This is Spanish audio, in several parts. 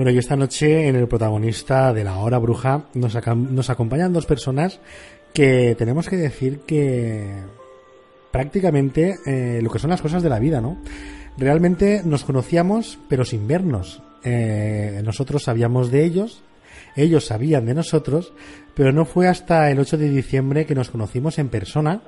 Bueno, y esta noche en el protagonista de la hora bruja nos, nos acompañan dos personas que tenemos que decir que prácticamente eh, lo que son las cosas de la vida, ¿no? Realmente nos conocíamos pero sin vernos. Eh, nosotros sabíamos de ellos, ellos sabían de nosotros, pero no fue hasta el 8 de diciembre que nos conocimos en persona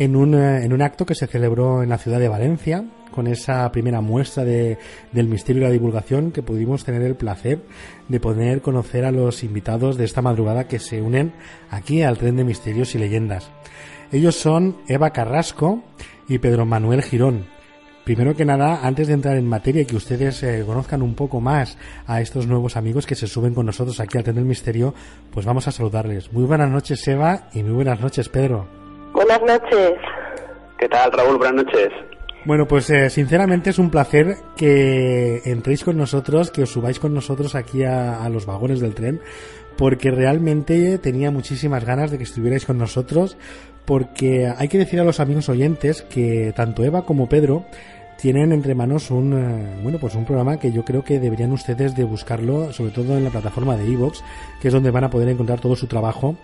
en un, eh, en un acto que se celebró en la ciudad de Valencia, con esa primera muestra de, del misterio y la divulgación que pudimos tener el placer de poder conocer a los invitados de esta madrugada que se unen aquí al tren de misterios y leyendas. Ellos son Eva Carrasco y Pedro Manuel Girón. Primero que nada, antes de entrar en materia y que ustedes eh, conozcan un poco más a estos nuevos amigos que se suben con nosotros aquí al Tren del Misterio, pues vamos a saludarles. Muy buenas noches, Eva, y muy buenas noches, Pedro. Buenas noches. ¿Qué tal, Raúl? Buenas noches. Bueno, pues eh, sinceramente es un placer que entréis con nosotros, que os subáis con nosotros aquí a, los vagones del tren, porque realmente tenía muchísimas ganas de que estuvierais con nosotros, porque hay que decir a los amigos oyentes que tanto Eva como Pedro tienen entre manos un eh, bueno pues un programa que yo creo que deberían ustedes de buscarlo sobre todo en la plataforma de Evox que es donde van a poder encontrar todo su trabajo.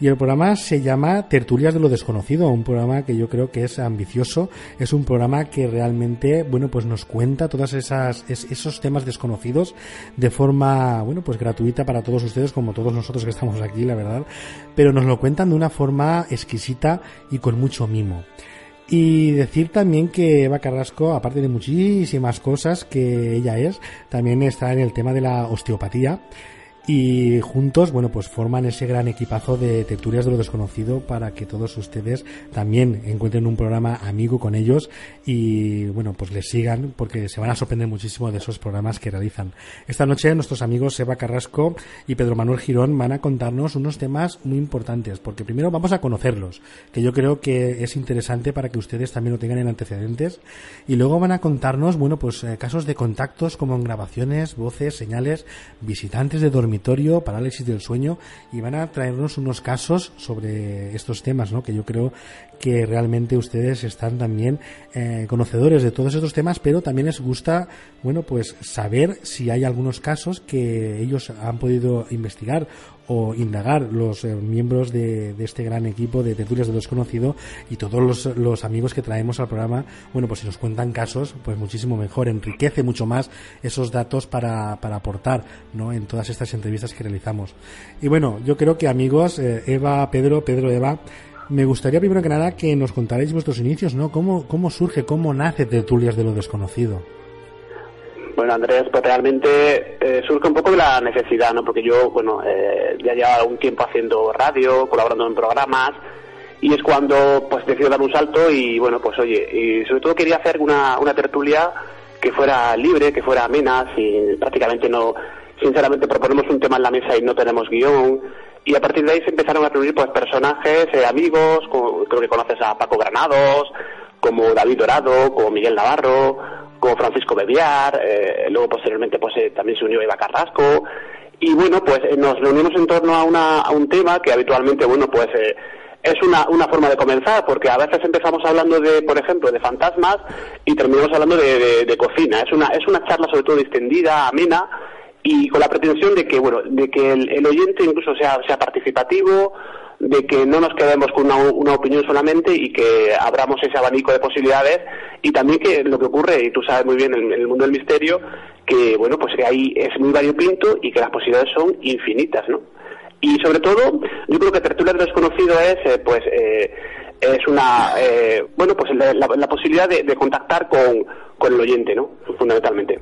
Y el programa se llama Tertulias de lo Desconocido, un programa que yo creo que es ambicioso, es un programa que realmente, bueno, pues nos cuenta todas esas, esos temas desconocidos de forma, bueno, pues gratuita para todos ustedes, como todos nosotros que estamos aquí, la verdad, pero nos lo cuentan de una forma exquisita y con mucho mimo. Y decir también que Eva Carrasco, aparte de muchísimas cosas que ella es, también está en el tema de la osteopatía y juntos, bueno, pues forman ese gran equipazo de tertulias de lo desconocido para que todos ustedes también encuentren un programa amigo con ellos y, bueno, pues les sigan porque se van a sorprender muchísimo de esos programas que realizan. Esta noche nuestros amigos Eva Carrasco y Pedro Manuel Girón van a contarnos unos temas muy importantes porque primero vamos a conocerlos, que yo creo que es interesante para que ustedes también lo tengan en antecedentes y luego van a contarnos, bueno, pues eh, casos de contactos como en grabaciones, voces, señales, visitantes de dormir dormitorio, parálisis del sueño, y van a traernos unos casos sobre estos temas, ¿no? Que yo creo que realmente ustedes están también eh, conocedores de todos estos temas, pero también les gusta, bueno, pues saber si hay algunos casos que ellos han podido investigar o indagar los eh, miembros de, este gran equipo de tertulias de desconocido y todos los, los, amigos que traemos al programa, bueno, pues si nos cuentan casos, pues muchísimo mejor, enriquece mucho más esos datos para, para aportar, ¿no? En todas estas entrevistas que realizamos. Y bueno, yo creo que amigos, eh, Eva, Pedro, Pedro, Eva, me gustaría primero que nada que nos contarais vuestros inicios, ¿no? ¿Cómo, cómo surge, cómo nace Tertulias de lo Desconocido? Bueno, Andrés, pues realmente eh, surge un poco de la necesidad, ¿no? Porque yo, bueno, eh, ya llevaba un tiempo haciendo radio, colaborando en programas, y es cuando, pues, decido dar un salto y, bueno, pues, oye, y sobre todo quería hacer una, una tertulia que fuera libre, que fuera amena, sin prácticamente no, sinceramente proponemos un tema en la mesa y no tenemos guion, y a partir de ahí se empezaron a reunir, pues, personajes, eh, amigos, creo que conoces a Paco Granados, como David Dorado, como Miguel Navarro, como Francisco Bebiar, eh, luego posteriormente pues eh, también se unió Eva Carrasco. Y bueno pues eh, nos reunimos en torno a, una, a un tema que habitualmente bueno pues es una, una forma de comenzar porque a veces empezamos hablando de por ejemplo de fantasmas y terminamos hablando de, de, cocina. Es una es una charla sobre todo distendida amena y con la pretensión de que bueno de que el, oyente incluso sea sea participativo de que no nos quedemos con una, opinión solamente y que abramos ese abanico de posibilidades y también que lo que ocurre, y tú sabes muy bien en, el mundo del misterio, que bueno, pues que ahí es muy variopinto y que las posibilidades son infinitas, ¿no? Y sobre todo, yo creo que Tertulia Desconocido es, eh, pues, eh, es una, eh, bueno, pues la, posibilidad de, de contactar con, con el oyente, ¿no? Fundamentalmente.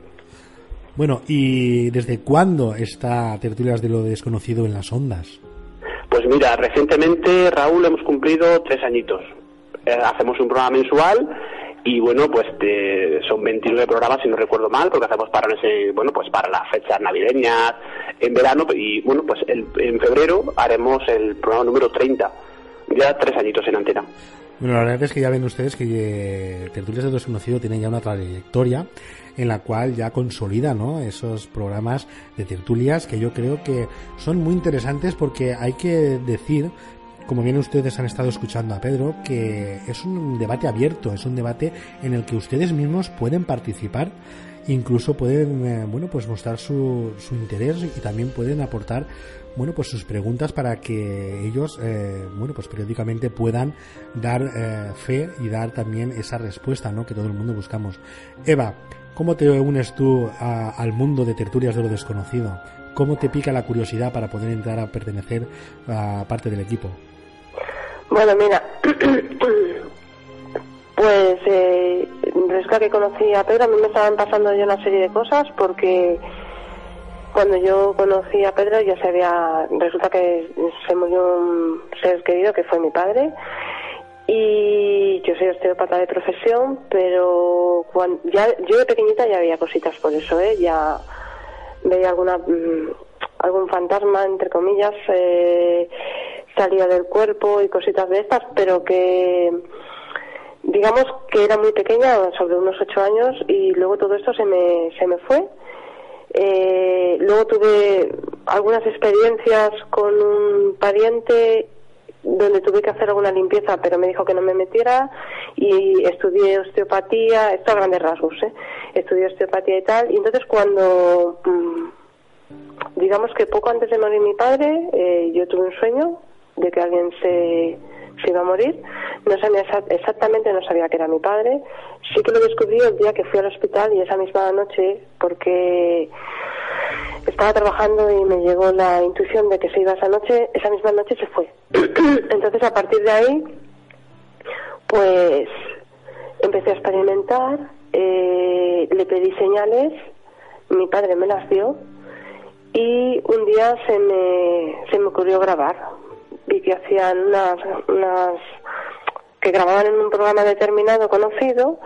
Bueno, ¿y desde cuándo está Tertulias de lo Desconocido en las ondas? Pues mira, recientemente, Raúl, hemos cumplido tres añitos. Eh, hacemos un programa mensual y bueno, pues son 29 programas, si no recuerdo mal, porque hacemos para ese, bueno, pues para las fechas navideñas, en verano, y bueno, pues en febrero haremos el programa número 30. Ya tres añitos en antena. Bueno, la verdad es que ya ven ustedes que eh, Tertulias de Desconocido tiene ya una trayectoria en la cual ya consolida ¿no? esos programas de tertulias que yo creo que son muy interesantes porque hay que decir como bien ustedes han estado escuchando a Pedro, que es un debate abierto, es un debate en el que ustedes mismos pueden participar incluso pueden eh, bueno pues mostrar su, su interés y también pueden aportar bueno pues sus preguntas para que ellos eh, bueno pues periódicamente puedan dar eh, fe y dar también esa respuesta ¿no? que todo el mundo buscamos. Eva cómo te unes tú al mundo de tertulias de lo desconocido cómo te pica la curiosidad para poder entrar a pertenecer a parte del equipo bueno mira pues eh, que conocí a Pedro a mí me estaban pasando ya una serie de cosas porque cuando yo conocí a Pedro ya se había, resulta que se murió un ser querido que fue mi padre y yo soy osteópata de profesión, pero cuando, ya yo de pequeñita ya veía cositas por eso, ¿eh? ya veía alguna mm, algún fantasma entre comillas eh, salía del cuerpo y cositas de estas, pero que digamos que era muy pequeña, sobre unos ocho años, y luego todo esto se me, se me fue eh, luego tuve algunas experiencias con un pariente donde tuve que hacer alguna limpieza, pero me dijo que no me metiera y estudié osteopatía, esto a grandes rasgos, ¿eh? estudié osteopatía y tal, y entonces cuando, mm, digamos que poco antes de morir mi padre, eh, yo tuve un sueño de que alguien se se iba a morir. No sabía exactamente, no sabía que era mi padre. Sí que lo descubrí el día que fui al hospital y esa misma noche, porque estaba trabajando y me llegó la intuición de que se iba esa noche, esa misma noche se fue. Entonces, a partir de ahí, pues empecé a experimentar, eh, le pedí señales, mi padre me las dio y un día se me, se me ocurrió grabar vi que hacían unas, unas que grababan en un programa determinado conocido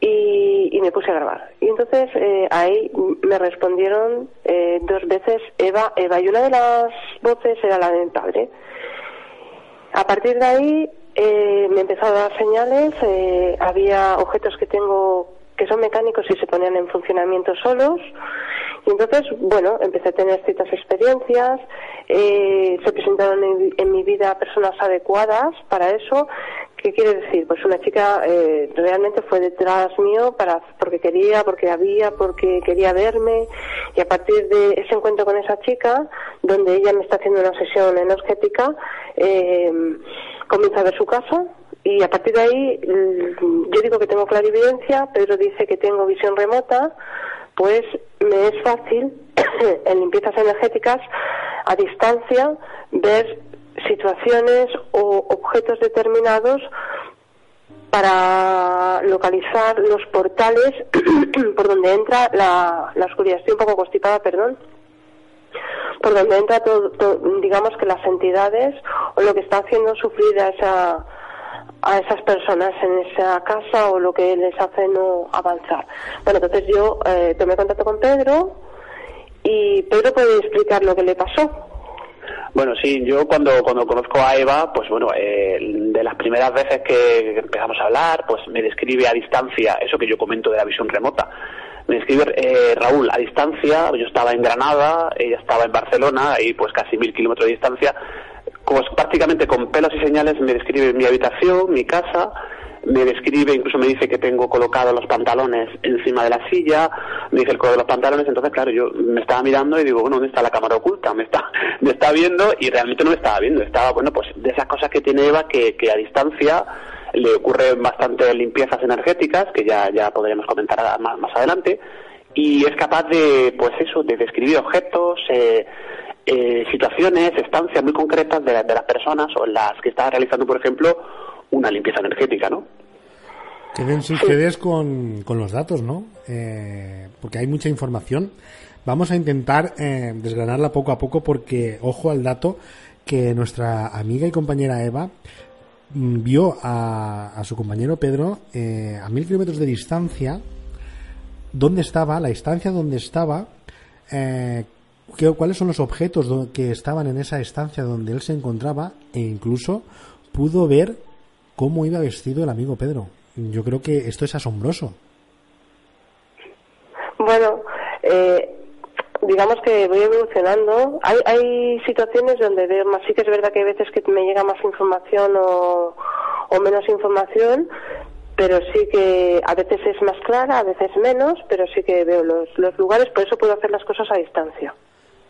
y, y me puse a grabar. Y entonces eh, ahí me respondieron eh, dos veces Eva, Eva, y una de las voces era la de mi padre. A partir de ahí eh, me empezó a dar señales, eh, había objetos que tengo que son mecánicos y se ponían en funcionamiento solos. Y entonces, bueno, empecé a tener ciertas experiencias, eh, se presentaron en, mi vida personas adecuadas para eso. ¿Qué quiere decir? Pues una chica eh, realmente fue detrás mío para, porque quería, porque había, porque quería verme. Y a partir de ese encuentro con esa chica, donde ella me está haciendo una sesión energética, eh, comienza a ver su casa, y a partir de ahí mm, yo digo que tengo clarividencia, Pedro dice que tengo visión remota, pues me es fácil en limpiezas energéticas a distancia ver situaciones o objetos determinados para localizar los portales por donde entra la, oscuridad. Estoy un poco constipada, perdón por donde entra todo, digamos que las entidades o lo que está haciendo sufrir a esa a esas personas en esa casa o lo que les hace no avanzar. Bueno, entonces yo eh, tomé contacto con Pedro y Pedro puede explicar lo que le pasó. Bueno, sí, yo cuando, cuando conozco a Eva, pues bueno, eh, de las primeras veces que empezamos a hablar, pues me describe a distancia eso que yo comento de la visión remota. Me describe eh, Raúl a distancia, yo estaba en Granada, ella estaba en Barcelona, y pues casi mil kilómetros de distancia, como prácticamente con pelos y señales me describe mi habitación, mi casa, me describe, incluso me dice que tengo colocados los pantalones encima de la silla, me dice el color de los pantalones, entonces claro, yo me estaba mirando y digo, bueno, ¿dónde está la cámara oculta? Me está, me está viendo y realmente no me estaba viendo, estaba, bueno, pues de esas cosas que tiene Eva que, que a distancia le ocurren bastante limpiezas energéticas, que ya, ya podremos comentar más, más adelante, y es capaz de, pues eso, de describir objetos, eh, eh, situaciones, estancias muy concretas de, las personas o en las que está realizando, por ejemplo, una limpieza energética, ¿no? Quédense ustedes con, con los datos, ¿no? Eh, porque hay mucha información. Vamos a intentar eh, desgranarla poco a poco porque, ojo al dato, que nuestra amiga y compañera Eva mm, vio a, a su compañero Pedro eh, a mil kilómetros de distancia, dónde estaba, la estancia donde estaba, eh, cuáles son los objetos que estaban en esa estancia donde él se encontraba e incluso pudo ver cómo iba vestido el amigo Pedro. Yo creo que esto es asombroso. Bueno, eh, digamos que voy evolucionando. Hay, hay situaciones donde veo más, sí que es verdad que hay veces que me llega más información o, o menos información, pero sí que a veces es más clara, a veces menos, pero sí que veo los, los lugares, por eso puedo hacer las cosas a distancia.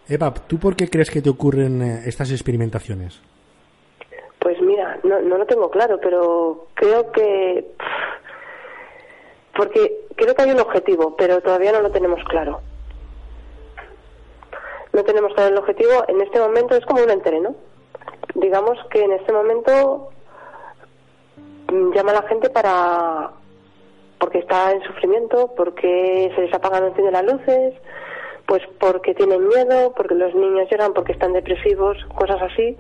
Eva, ¿tú por qué crees que te ocurren eh, estas experimentaciones? Pues mira, no, no lo tengo claro, pero creo que... Porque creo que hay un objetivo, pero todavía no lo tenemos claro. No tenemos claro el objetivo. En este momento es como un entreno. Digamos que en este momento mm, llama a la gente para porque está en sufrimiento, porque se les apagan de las luces, pues porque tienen miedo, porque los niños lloran, porque están depresivos, cosas así.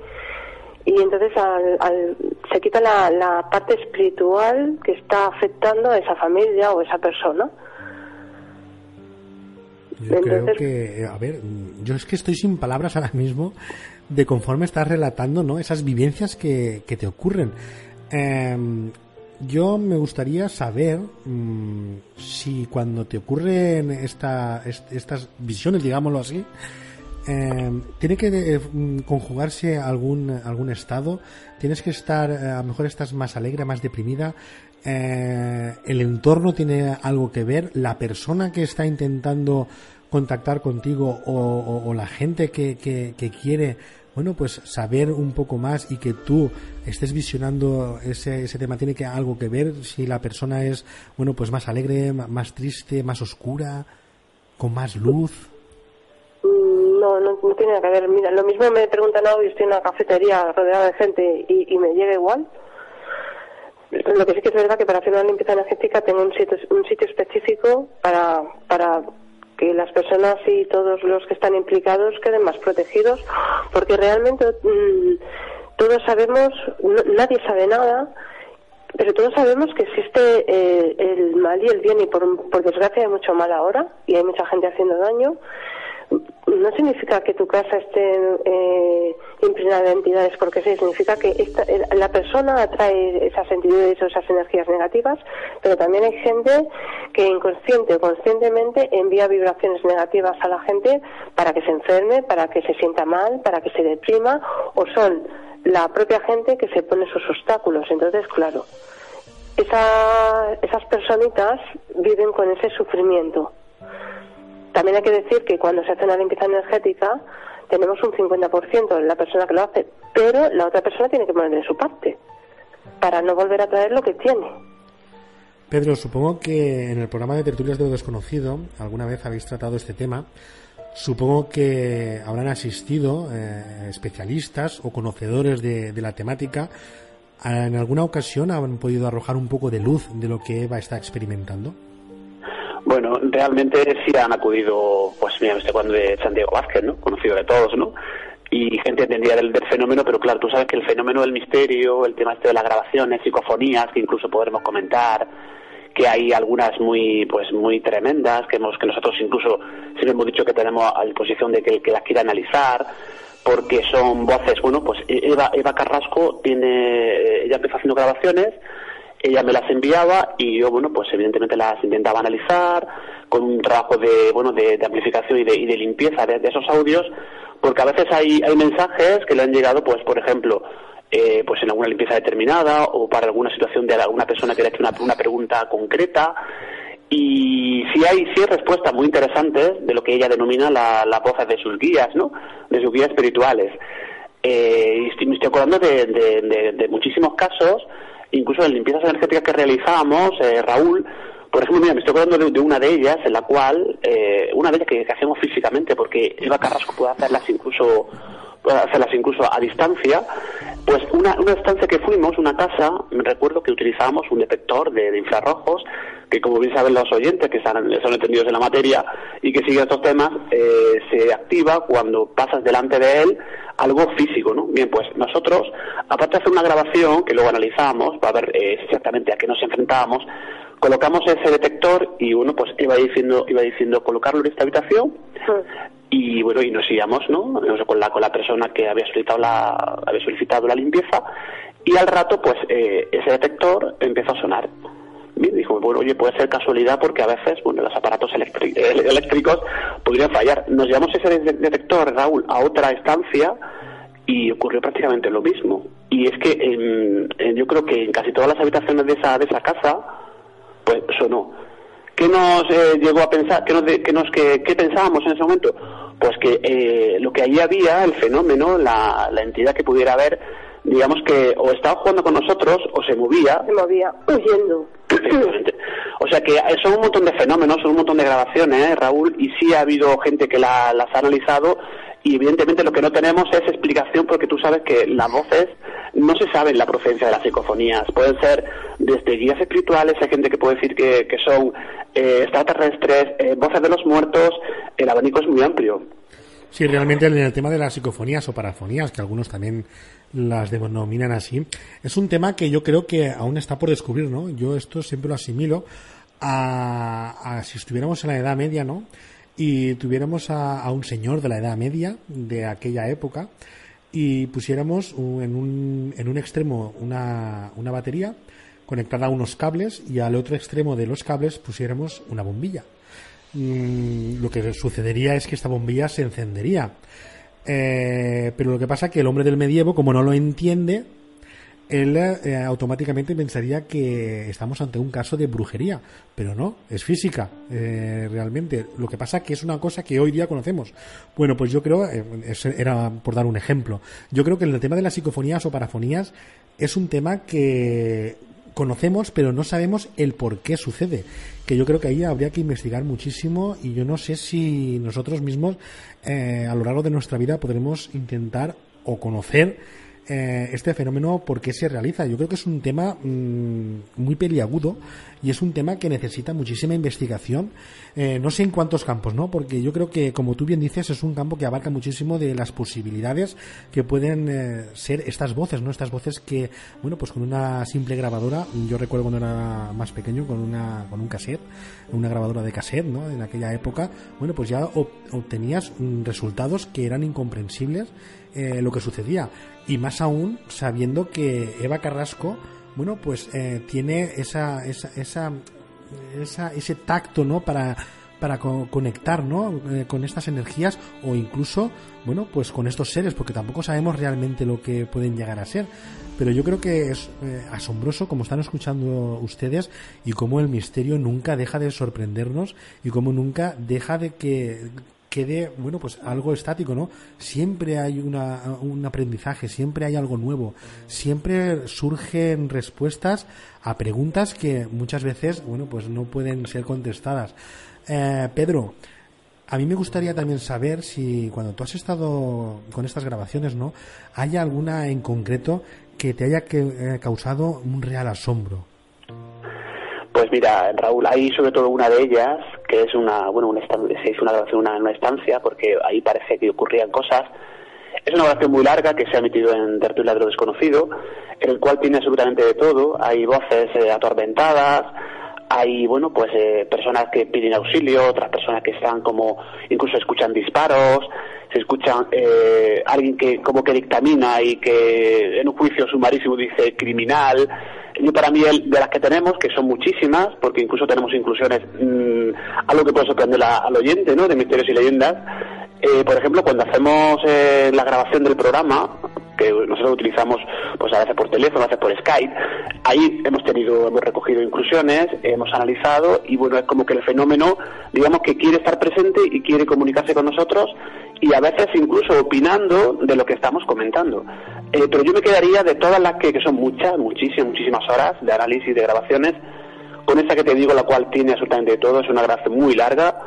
Y entonces al, se quita la, la parte espiritual que está afectando a esa familia o a esa persona. Yo creo que, a ver, yo es que estoy sin palabras ahora mismo de conforme estás relatando, ¿no? Esas vivencias que, que te ocurren. Em, yo me gustaría saber mm, si cuando te ocurren esta, estas visiones, digámoslo así, em, tiene que eh, mm, conjugarse algún, algún estado, tienes que estar, eh, a lo mejor estás más alegre, más deprimida, eh, el entorno tiene algo que ver, la persona que está intentando contactar contigo o, la gente que, que, quiere bueno, pues saber un poco más y que tú estés visionando ese, ese tema tiene que algo que ver si la persona es, bueno, pues más alegre, más triste, más oscura, con más luz. Mm, no, no, tiene que ver. Mira, lo mismo me preguntan hoy, estoy en una cafetería rodeada de gente y, y me llega igual. Lo que sí que es verdad que para hacer una limpieza energética tengo un sitio, un sitio específico para, para que las personas y todos los que están implicados queden más protegidos, porque realmente mm, todos sabemos, nadie sabe nada, pero todos sabemos que existe eh, el mal y el bien, y por, por desgracia hay mucho mal ahora, y hay mucha gente haciendo daño, no significa que tu casa esté eh, de entidades porque sí, significa que esta, la persona atrae esas entidades o esas energías negativas, pero también hay gente que inconsciente o conscientemente envía vibraciones negativas a la gente para que se enferme, para que se sienta mal, para que se deprima, o son la propia gente que se pone sus obstáculos. Entonces, claro, esa, esas personitas viven con ese sufrimiento también hay que decir que cuando se hace una limpieza energética tenemos un 50% en la persona que lo hace, pero la otra persona tiene que poner de su parte para no volver a traer lo que tiene. Pedro, supongo que en el programa de Tertulias de lo Desconocido alguna vez habéis tratado este tema. Supongo que habrán asistido eh, especialistas o conocedores de, de la temática. ¿En alguna ocasión han podido arrojar un poco de luz de lo que Eva está experimentando? Bueno, realmente sí han acudido, pues mira, estoy hablando de Santiago Vázquez, ¿no? Conocido de todos, ¿no? Y gente entendía del, fenómeno, pero claro, tú sabes que el fenómeno del misterio, el tema este de las grabaciones, psicofonías, que incluso podremos comentar, que hay algunas muy pues muy tremendas, que hemos que nosotros incluso siempre hemos dicho que tenemos a disposición de que el que las quiera analizar, porque son voces, bueno, pues Eva, Eva Carrasco tiene, ella empezó haciendo grabaciones, ella me las enviaba y yo, bueno, pues evidentemente las intentaba analizar con un trabajo de, bueno, de, amplificación y de, y de limpieza de, esos audios, porque a veces hay, hay mensajes que le han llegado, pues, por ejemplo, eh, pues en alguna limpieza determinada o para alguna situación de alguna persona que le ha hecho una, una pregunta concreta y si hay, sí hay respuestas muy interesantes de lo que ella denomina las la voces de sus guías, ¿no? De sus guías espirituales. Eh, y estoy, me estoy acordando de, de muchísimos casos incluso en limpiezas energéticas que realizábamos, eh, Raúl, por ejemplo, mira, me estoy acordando de, una de ellas, en la cual, eh, una de ellas que, hacemos físicamente, porque Eva Carrasco puede hacerlas incluso puede hacerlas incluso a distancia, pues una, una estancia que fuimos, una casa, me recuerdo que utilizábamos un detector de, infrarrojos, que como bien saben los oyentes, que son, son entendidos en la materia y que siguen estos temas, eh, se activa cuando pasas delante de él algo físico, ¿no? Bien, pues nosotros, aparte de hacer una grabación que luego analizamos para ver eh, exactamente a qué nos enfrentábamos, colocamos ese detector y uno pues iba diciendo iba diciendo colocarlo en esta habitación y bueno y nos íbamos no con la con la persona que había solicitado la había solicitado la limpieza. Y al rato pues eh, ese detector empezó a sonar Dijo, bueno, oye, puede ser casualidad porque a veces, los aparatos eléctricos podrían fallar. Nos llevamos ese detector, Raúl, a otra estancia y ocurrió prácticamente lo mismo. Y es que yo creo que en casi todas las habitaciones de esa, de esa casa, pues sonó. ¿Qué nos eh, llegó a pensar? ¿Qué, nos, qué, nos, qué, pensábamos en ese momento? Pues que eh, lo que allí había, el fenómeno, la, la entidad que pudiera haber, digamos que o estaba jugando con nosotros o se movía. Se movía, huyendo. O sea que son un montón de fenómenos, son un montón de grabaciones, ¿eh, Raúl, y sí ha habido gente que las ha analizado y evidentemente lo que no tenemos es explicación porque tú sabes que las voces no se sabe la procedencia de las psicofonías. Pueden ser desde guías espirituales, hay gente que puede decir que, son eh, extraterrestres, eh, voces de los muertos, el abanico es muy amplio. Sí, realmente en el tema de las psicofonías o parafonías, que algunos también las denominan así, es un tema que yo creo que aún está por descubrir, ¿no? Yo esto siempre lo asimilo a, a si estuviéramos en la Edad Media, ¿no? y tuviéramos a, un señor de la Edad Media de aquella época y pusiéramos en, un, en un extremo una, una batería conectada a unos cables y al otro extremo de los cables pusiéramos una bombilla. Mm, lo que sucedería es que esta bombilla se encendería. Eh, pero lo que pasa es que el hombre del medievo, como no lo entiende, él eh, automáticamente pensaría que estamos ante un caso de brujería, pero no, es física, eh, realmente. Lo que pasa que es una cosa que hoy día conocemos. Bueno, pues yo creo, eh, era por dar un ejemplo, yo creo que el tema de las psicofonías o parafonías es un tema que conocemos, pero no sabemos el por qué sucede. Que yo creo que ahí habría que investigar muchísimo y yo no sé si nosotros mismos a lo largo de nuestra vida podremos intentar o conocer eh, este fenómeno, por qué se realiza. Yo creo que es un tema mm, muy peliagudo y es un tema que necesita muchísima investigación. Eh, no sé en cuántos campos, ¿no? Porque yo creo que, como tú bien dices, es un campo que abarca muchísimo de las posibilidades que pueden eh, ser estas voces, ¿no? Estas voces que, bueno, pues con una simple grabadora, yo recuerdo cuando era más pequeño, con una, con un cassette, una grabadora de cassette, ¿no? En aquella época, bueno, pues ya obtenías mm, resultados que eran incomprensibles eh, lo que sucedía. Y más aún sabiendo que Eva Carrasco, bueno, pues eh, tiene esa, esa, esa, esa, ese tacto, ¿no? Para, para conectar, ¿no? Eh, con estas energías o incluso, bueno, pues con estos seres, porque tampoco sabemos realmente lo que pueden llegar a ser. Pero yo creo que es asombroso como están escuchando ustedes y cómo el misterio nunca deja de sorprendernos y cómo nunca deja de que quede, bueno, pues algo estático, ¿no? Siempre hay una, un aprendizaje, siempre hay algo nuevo, siempre surgen respuestas a preguntas que muchas veces, bueno, pues no pueden ser contestadas. Eh, Pedro, a mí me gustaría también saber si cuando tú has estado con estas grabaciones, ¿no? ¿Hay alguna en concreto que te haya eh, causado un real asombro? Pues mira, Raúl, hay sobre todo una de ellas, que es una, bueno, una se hizo una grabación una, una estancia, porque ahí parece que ocurrían cosas. Es una grabación muy larga que se ha emitido en Tertulia de lo Desconocido, en el cual tiene absolutamente de todo. Hay voces eh, atormentadas, hay, bueno, pues eh, personas que piden auxilio, otras personas que están como, incluso escuchan disparos, se escuchan eh, alguien que como que dictamina y que en un juicio sumarísimo dice criminal, y para mí de las que tenemos, que son muchísimas, porque incluso tenemos inclusiones, mmm, algo que puede sorprender al oyente, ¿no? De misterios y leyendas. Eh, por ejemplo, cuando hacemos eh, la grabación del programa, que nosotros utilizamos pues a veces por teléfono, a veces por Skype, ahí hemos tenido, hemos recogido inclusiones, hemos analizado y bueno, es como que el fenómeno, digamos que quiere estar presente y quiere comunicarse con nosotros y a veces incluso opinando de lo que estamos comentando. Eh, pero yo me quedaría de todas las que, que son muchas, muchísimas, muchísimas horas de análisis, de grabaciones, con esta que te digo, la cual tiene absolutamente todo, es una grabación muy larga,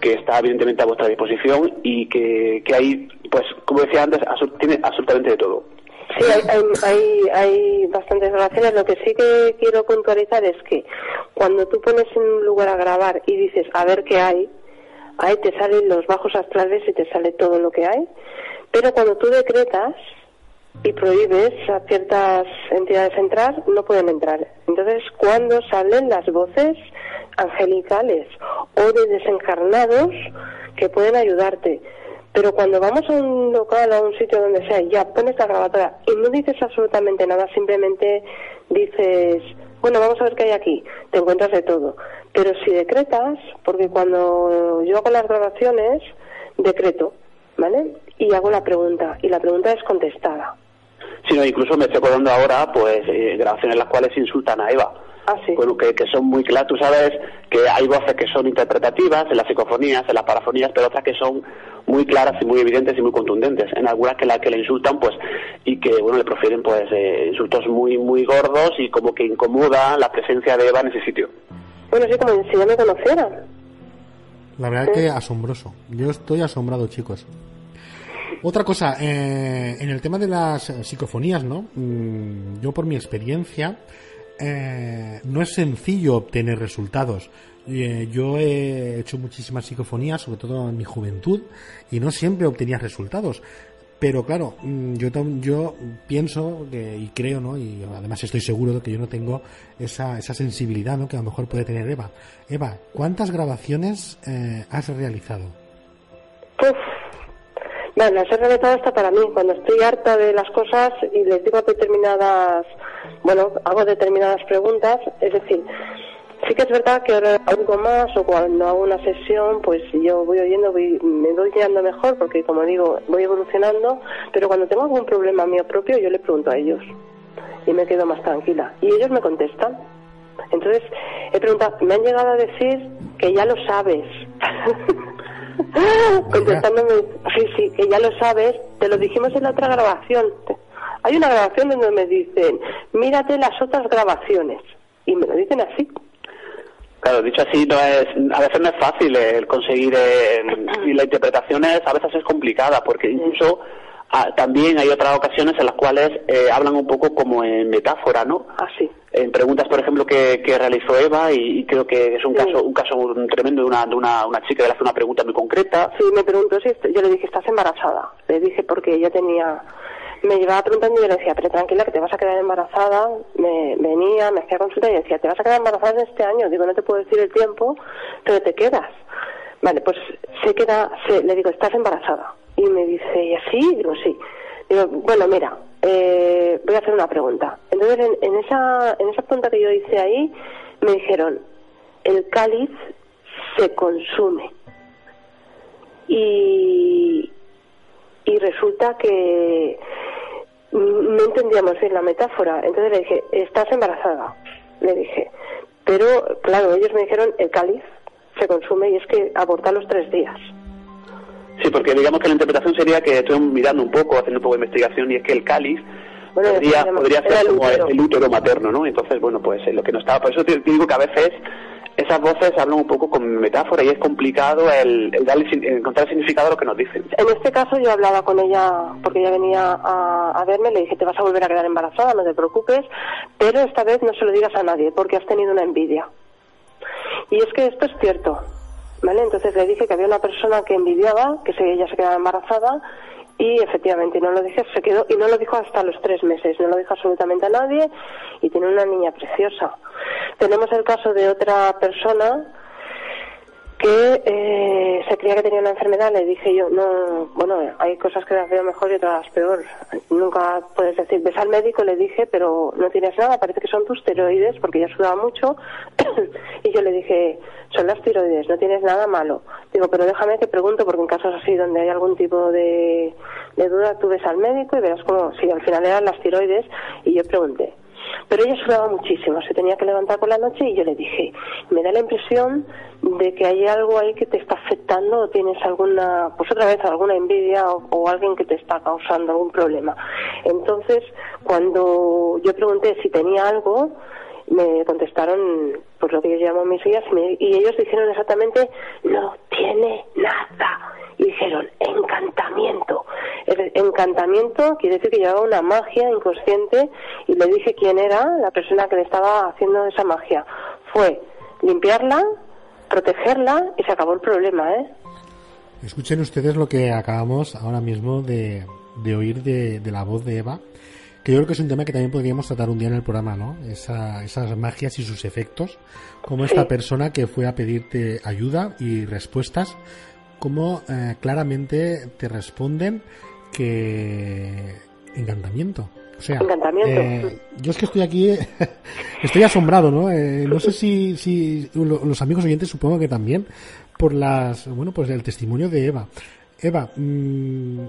que está evidentemente a vuestra disposición y que, que ahí, pues, como decía antes, tiene absolutamente de todo. Sí, hay, hay, hay, bastantes grabaciones. Lo que sí que quiero puntualizar es que cuando tú pones en un lugar a grabar y dices a ver qué hay, ahí te salen los bajos astrales y te sale todo lo que hay. Pero cuando tú decretas, y prohíbes a ciertas entidades entrar, no pueden entrar. Entonces, cuando salen las voces angelicales o de desencarnados que pueden ayudarte. Pero cuando vamos a un local, a un sitio donde sea, ya pones la grabadora y no dices absolutamente nada, simplemente dices bueno, vamos a ver qué hay aquí, te encuentras de todo. Pero si decretas, porque cuando yo hago las grabaciones, decreto, ¿vale? Y hago la pregunta, y la pregunta es contestada. Sí, no, incluso me estoy acordando ahora, pues, eh, grabaciones en las cuales insultan a Eva. Ah, sí. Bueno, que, que son muy claras. Tú sabes que hay voces que son interpretativas en las psicofonías, en las parafonías, pero otras que son muy claras y muy evidentes y muy contundentes. En algunas que la que le insultan, pues, y que, bueno, le profieren, pues, eh, insultos muy, muy gordos y como que incomoda la presencia de Eva en ese sitio. Bueno, sí, como si ya me conociera. La verdad que asombroso. Yo estoy asombrado, chicos. Otra cosa, eh, en el tema de las psicofonías, ¿no? Mm, yo por mi experiencia, eh, no es sencillo obtener resultados. Eh, yo he hecho muchísimas psicofonías, sobre todo en mi juventud, y no siempre obtenía resultados. Pero claro, mm, yo, yo pienso que, y creo, ¿no? Y además estoy seguro de que yo no tengo esa, esa sensibilidad, ¿no? Que a lo mejor puede tener Eva. Eva, ¿cuántas grabaciones eh, has realizado? Uf. Las he realizado hasta para mí. Cuando estoy harta de las cosas y les digo determinadas, bueno, hago determinadas preguntas, es decir, sí que es verdad que ahora oigo más o cuando hago una sesión, pues yo voy oyendo, voy, me voy quedando mejor porque, como digo, voy evolucionando, pero cuando tengo algún problema mío propio, yo le pregunto a ellos y me quedo más tranquila. Y ellos me contestan. Entonces, he preguntado, me han llegado a decir que ya lo sabes. Contestándome, sí, sí, que ya lo sabes, te lo dijimos en la otra grabación. Hay una grabación donde me dicen, mírate las otras grabaciones. Y me lo dicen así. Claro, dicho así, no es, a veces no es fácil el conseguir, eh, y la interpretación es, a veces es complicada, porque incluso ah, también hay otras ocasiones en las cuales eh, hablan un poco como en metáfora, ¿no? Así. En preguntas, por ejemplo, que, que realizó Eva, y, y creo que es un Sí. caso un caso tremendo de una, de una, una chica que le hace una pregunta muy concreta. Sí, me preguntó si yo le dije, ¿estás embarazada? Le dije porque ella tenía, me llevaba preguntando y yo le decía, pero tranquila que te vas a quedar embarazada. Me venía, me hacía consulta y decía, te vas a quedar embarazada este año. Digo, no te puedo decir el tiempo, pero te quedas. Vale, pues se queda, se, le digo, ¿estás embarazada? Y me dice, ¿y así? Digo, sí. Digo, bueno, mira, eh, voy a hacer una pregunta. Entonces, en, esa, en esa pregunta que yo hice ahí, me dijeron, el cáliz se consume y, y resulta que no entendíamos bien la metáfora. Entonces le dije, estás embarazada, le dije. Pero, claro, ellos me dijeron, el cáliz se consume y es que aborta los tres días. Sí, porque digamos que la interpretación sería que estoy mirando un poco, haciendo un poco de investigación, y es que el cáliz Bueno, podría, podría ser el como el útero materno, ¿no? Entonces, bueno, pues eh, lo que no estaba. Por eso te, digo que a veces esas voces hablan un poco con metáfora y es complicado el, el darle, encontrar el significado a lo que nos dicen. En este caso yo hablaba con ella porque ella venía a, a verme, le dije te vas a volver a quedar embarazada, no te preocupes, pero esta vez no se lo digas a nadie porque has tenido una envidia. Y es que esto es cierto, ¿vale? Entonces le dije que había una persona que envidiaba que se, ella se quedaba embarazada y efectivamente no lo dije, se quedó y no lo dijo hasta los tres meses, no lo dijo absolutamente a nadie y tiene una niña preciosa. Tenemos el caso de otra persona que eh, se creía que tenía una enfermedad, le dije yo, no, bueno, hay cosas que las veo mejor y otras peor. Nunca puedes decir, ves al médico, le dije, pero no tienes nada, parece que son tus tiroides, porque ella sudaba mucho. y yo le dije, son las tiroides, no tienes nada malo. Digo, pero déjame que pregunto, porque en casos así donde hay algún tipo de, de duda, tú ves al médico y verás como si al final eran las tiroides. Y yo pregunté, pero ella sudaba muchísimo, se tenía que levantar por la noche y yo le dije, me da la impresión de que hay algo ahí que te está afectando o tienes alguna, pues otra vez alguna envidia o, o alguien que te está causando algún problema. Entonces, cuando yo pregunté si tenía algo, me contestaron pues lo que yo llamo mis guías y, ellos dijeron exactamente no tiene nada y dijeron encantamiento encantamiento quiere decir que llevaba una magia inconsciente y le dije quién era la persona que le estaba haciendo esa magia. Fue limpiarla protegerla y se acabó el problema eh Escuchen ustedes lo que acabamos ahora mismo de, de oír de la voz de Eva, que yo creo que es un tema que también podríamos tratar un día en el programa, ¿no? Esa- esas magias y sus efectos, como esta persona que fue a pedirte ayuda y respuestas, como eh, claramente te responden que encantamiento, O sea, eh, yo es que estoy aquí, estoy asombrado, ¿no? Eh, no sé si, si los amigos oyentes supongo que también por las, bueno, pues el testimonio de Eva. Eva, mmm,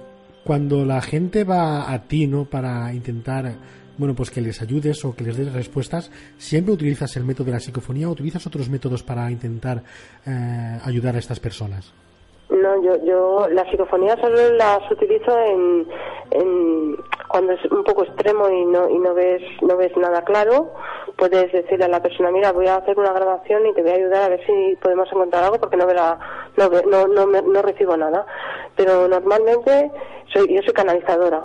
cuando la gente va a ti, ¿no? Para intentar, bueno, pues que les ayudes o que les des respuestas, ¿siempre utilizas el método de la psicofonía o utilizas otros métodos para intentar eh, ayudar a estas personas? No, yo, yo la psicofonía solo las utilizo en cuando es un poco extremo y no y no ves no ves nada claro, puedes decirle a la persona, mira, voy a hacer una grabación y te voy a ayudar a ver si podemos encontrar algo porque no no, no, no, no recibo nada. Pero normalmente soy yo soy canalizadora.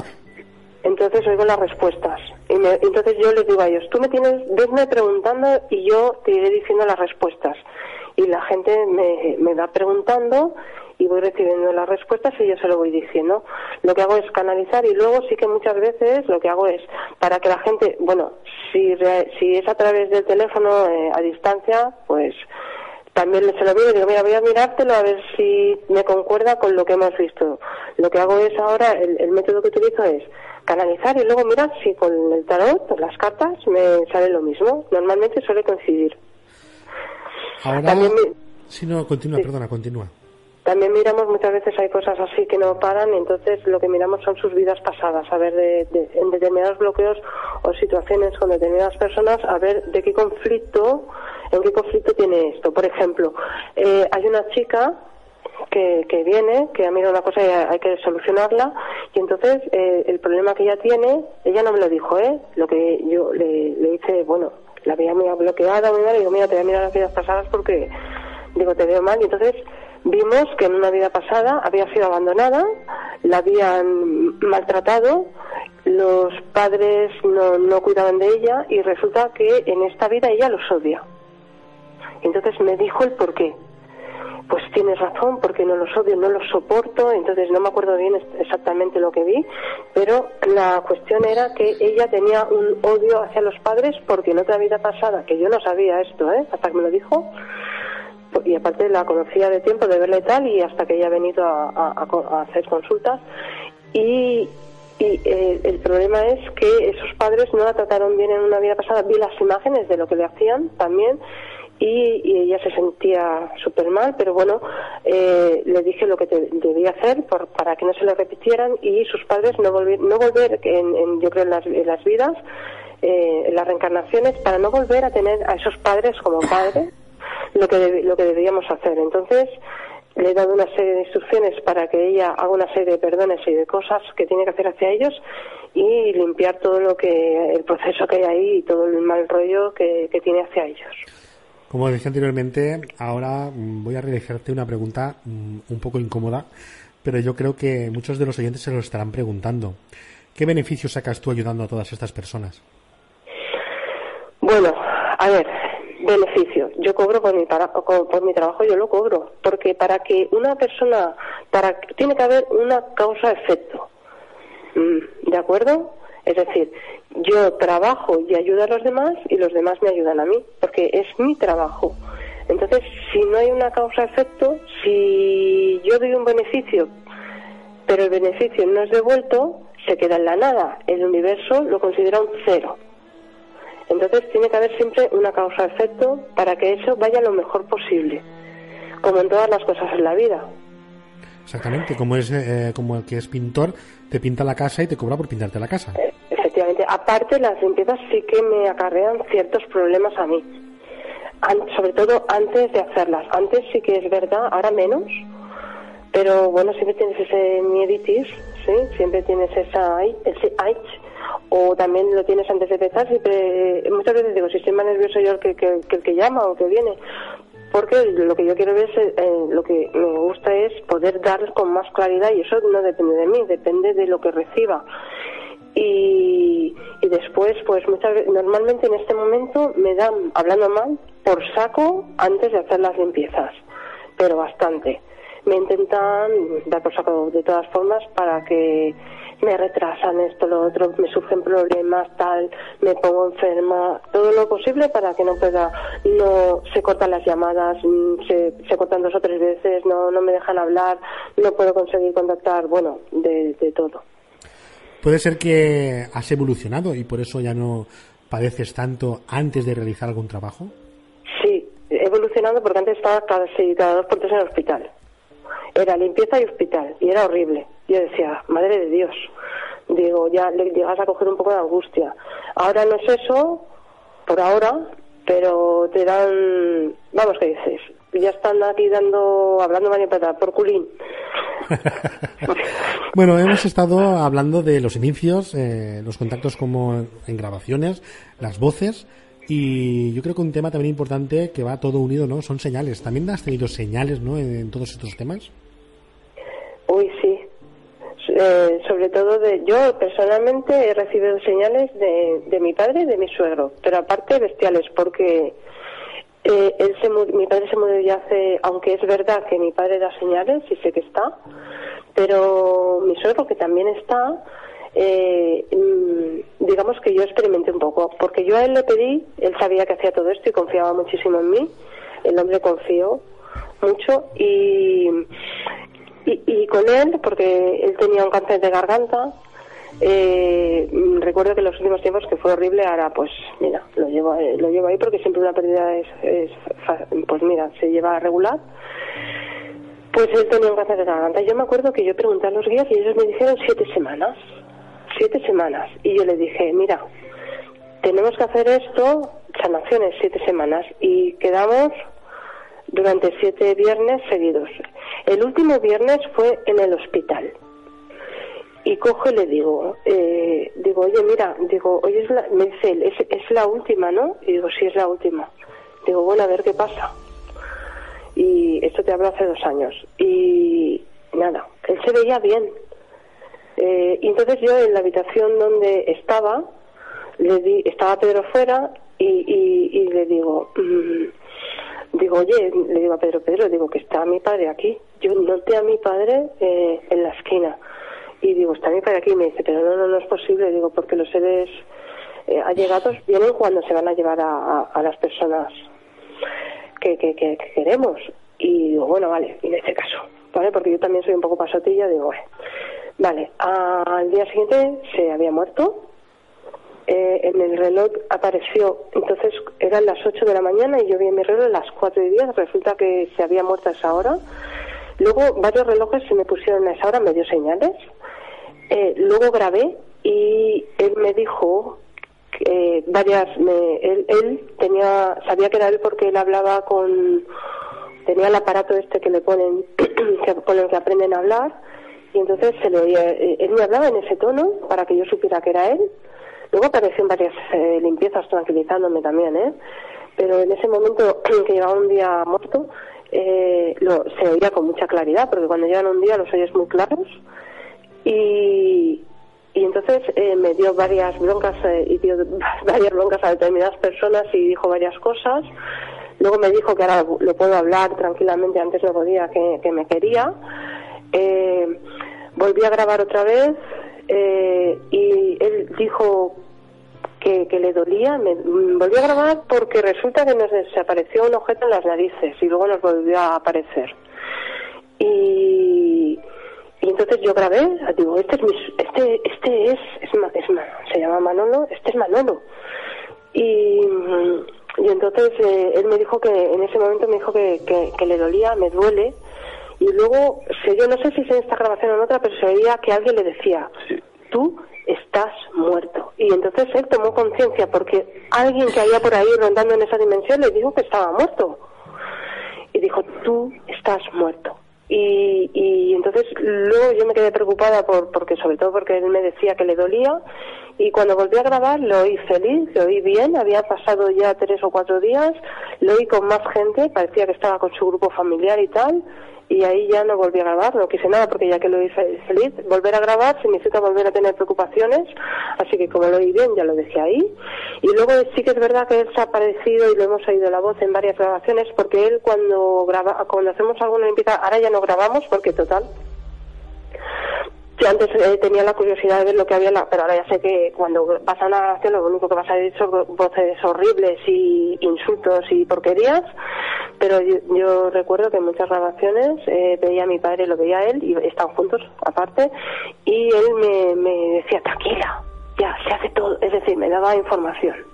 Entonces oigo las respuestas. Y entonces yo les digo a ellos, tú me tienes, vesme preguntando y yo te iré diciendo las respuestas. Y la gente me, me va preguntando y voy recibiendo las respuestas y yo se lo voy diciendo. Lo que hago es canalizar y luego sí que muchas veces lo que hago es para que la gente, bueno, si, si es a través del teléfono eh, a distancia, pues también se lo miro y digo, mira, voy a mirártelo a ver si me concuerda con lo que hemos visto. Lo que hago es ahora, el, método que utilizo es canalizar y luego mirar si con el tarot, las cartas, me sale lo mismo. Normalmente suele coincidir. Ahora, si no, continúa, perdona, continúa. También miramos muchas veces hay cosas así que no paran y entonces lo que miramos son sus vidas pasadas, a ver de, en determinados bloqueos o situaciones con determinadas personas, a ver de qué conflicto, en qué conflicto tiene esto. Por ejemplo, eh, hay una chica que, que, viene, que ha mirado una cosa y hay que solucionarla, y entonces eh, el problema que ella tiene, ella no me lo dijo, ¿eh? Lo que yo le, le hice, bueno, la veía muy bloqueada, muy mal, y digo, mira, te voy a mirar las vidas pasadas porque, digo, te veo mal, y entonces vimos que en una vida pasada había sido abandonada, la habían maltratado, los padres no, no cuidaban de ella y resulta que en esta vida ella los odia. Entonces me dijo el por qué. Pues tienes razón, porque no los odio, no los soporto, entonces no me acuerdo bien exactamente lo que vi, pero la cuestión era que ella tenía un odio hacia los padres porque en otra vida pasada, que yo no sabía esto, ¿eh? hasta que me lo dijo, y aparte la conocía de tiempo de verla y tal y hasta que ella ha venido a, hacer consultas. Y, eh, el problema es que esos padres no la trataron bien en una vida pasada. Vi las imágenes de lo que le hacían también y, ella se sentía súper mal, pero bueno, eh, le dije lo que debía hacer por, para que no se le repitieran y sus padres no volver, no volver en, yo creo, en las, en las vidas, eh, en las reencarnaciones, para no volver a tener a esos padres como padres lo que, lo que deberíamos hacer. Entonces, le he dado una serie de instrucciones para que ella haga una serie de perdones y de cosas que tiene que hacer hacia ellos y limpiar todo lo que, el proceso que hay ahí y todo el mal rollo que, tiene hacia ellos. Como dije anteriormente, ahora mm, voy a realizarte una pregunta mm, un poco incómoda, pero yo creo que muchos de los oyentes se lo estarán preguntando. ¿Qué beneficios sacas tú ayudando a todas estas personas? Bueno, a ver, beneficio. Yo cobro por mi, por mi trabajo, yo lo cobro. Porque para que una persona, para tiene que haber una causa-efecto. Mm, ¿De acuerdo? Es decir, yo trabajo y ayudo a los demás y los demás me ayudan a mí, porque es mi trabajo. Entonces, si no hay una causa-efecto, si yo doy un beneficio, pero el beneficio no es devuelto, se queda en la nada. El universo lo considera un cero. Entonces tiene que haber siempre una causa-efecto para que eso vaya lo mejor posible, como en todas las cosas en la vida. Exactamente, como es eh, como el que es pintor, te pinta la casa y te cobra por pintarte la casa. Eh, efectivamente, aparte las limpiezas sí que me acarrean ciertos problemas a mí, sobre todo antes de hacerlas. Antes sí que es verdad, ahora menos, pero bueno, siempre tienes ese mieditis, ¿sí? Siempre tienes esa, ese o también lo tienes antes de empezar, siempre, muchas veces digo, si estoy más nervioso yo el que, que, el que llama o que viene, porque lo que yo quiero ver es, eh, lo que me gusta es poder dar con más claridad y eso no depende de mí, depende de lo que reciba. Y, y después, pues muchas veces, normalmente en este momento me dan, hablando mal, por saco antes de hacer las limpiezas, pero bastante. Me intentan dar por saco de todas formas para que me retrasan esto, lo otro, me surgen problemas, tal, me pongo enferma, todo lo posible para que no pueda, no se cortan las llamadas, mm, se, se cortan dos o tres veces, no, no me dejan hablar, no puedo conseguir contactar, bueno, de, de todo. puede ser que has evolucionado y por eso ya no padeces tanto antes de realizar algún trabajo. Sí, he evolucionado porque antes estaba casi cada dos por tres en el hospital. Era limpieza y hospital y era horrible. Yo decía, madre de Dios, digo, ya le llegas a coger un poco de angustia. Ahora no es eso, por ahora, pero te dan, vamos, ¿qué dices? Ya están aquí dando, hablando María por culín. bueno, hemos estado hablando de los inicios, eh, los contactos como en grabaciones, las voces, y yo creo que un tema también importante que va todo unido, ¿no? Son señales. ¿También has tenido señales, ¿no? En, todos estos temas. Uy, sí. Eh, sobre todo de yo personalmente he recibido señales de, de mi padre y de mi suegro, pero aparte bestiales, porque eh, él se, mi padre se murió ya hace, aunque es verdad que mi padre da señales y sé que está, pero mi suegro que también está, eh, mm, digamos que yo experimenté un poco, porque yo a él le pedí, él sabía que hacía todo esto y confiaba muchísimo en mí, el hombre confió mucho y, y, con él, porque él tenía un cáncer de garganta, eh, recuerdo que en los últimos tiempos que fue horrible, ahora pues mira, lo llevo, eh, lo llevo ahí porque siempre una pérdida es, es pues mira, se lleva regular. Pues él tenía un cáncer de garganta. Yo me acuerdo que yo pregunté a los guías y ellos me dijeron siete semanas siete semanas. Y yo le dije, mira, tenemos que hacer esto, sanaciones, siete semanas. Y quedamos durante siete viernes seguidos. El último viernes fue en el hospital. Y cojo y le digo, eh, digo, oye, mira, digo, oye, es la, me dice es, es la última, ¿no? Y digo, sí, es la última. Digo, bueno, a ver qué pasa. Y esto te hablo hace dos años. Y nada, él se veía bien, eh, y entonces yo en la habitación donde estaba, le di, estaba Pedro fuera y, le digo, mm, digo, oye, le digo a Pedro, Pedro, digo que está mi padre aquí. Yo noté a mi padre eh, en la esquina y digo, está mi padre aquí. Y me dice, pero no, no, no es posible, digo, porque los seres eh, allegados vienen cuando se van a llevar a, las personas que, que, que, queremos. Y digo, bueno, vale, en este caso, ¿vale? Porque yo también soy un poco pasotilla, digo, bueno. Vale, al día siguiente se había muerto. Eh, en el reloj apareció, entonces eran las 8 de la mañana y yo vi en mi reloj las 4 y 10. Resulta que se había muerto a esa hora. Luego varios relojes se me pusieron a esa hora, me dio señales. Eh, luego grabé y él me dijo que varias, él, él tenía, sabía que era él porque él hablaba con, tenía el aparato este que le ponen, con el que aprenden a hablar y entonces se le oía, eh, él me hablaba en ese tono para que yo supiera que era él. Luego apareció en varias eh, limpiezas tranquilizándome también, ¿eh? Pero en ese momento que llevaba un día muerto, eh, lo, se oía con mucha claridad, porque cuando llevan un día los oyes muy claros. Y, y entonces eh, me dio varias broncas y dio varias broncas a determinadas personas y dijo varias cosas. Luego me dijo que ahora lo puedo hablar tranquilamente, antes no podía, que, que me quería. Eh, volví a grabar otra vez eh, y él dijo que, le dolía. Me, mm, volví a grabar porque resulta que nos desapareció un objeto en las narices y luego nos volvió a aparecer. Y, entonces yo grabé, digo, este es este, este es, es, se llama Manolo, este es Manolo. Y, y entonces eh, él me dijo que, en ese momento me dijo que, que le dolía, me duele, y luego, yo no sé si es en esta grabación o en otra, pero se veía que alguien le decía, tú estás muerto. Y entonces él tomó conciencia porque alguien que había por ahí rondando en esa dimensión le dijo que estaba muerto. Y dijo, tú estás muerto. Y, y entonces luego yo me quedé preocupada por, porque sobre todo porque él me decía que le dolía y cuando volví a grabar lo oí feliz, lo oí bien, había pasado ya tres o cuatro días, lo oí con más gente, parecía que estaba con su grupo familiar y tal, y ahí ya no volví a grabar, no quise nada porque ya que lo hice feliz, volver a grabar significa volver a tener preocupaciones, así que como lo oí bien ya lo dejé ahí. Y luego sí que es verdad que él se ha aparecido y lo hemos oído la voz en varias grabaciones porque él cuando graba, cuando hacemos alguna limpieza, ahora ya no grabamos porque total, yo antes eh, tenía la curiosidad de ver lo que había, la, pero ahora ya sé que cuando vas a grabación lo único que vas a ver son voces horribles y insultos y porquerías, pero yo, recuerdo que en muchas grabaciones eh, veía a mi padre, lo veía a él, y estaban juntos aparte, y él me decía, tranquila, ya, se hace todo, es decir, me daba información.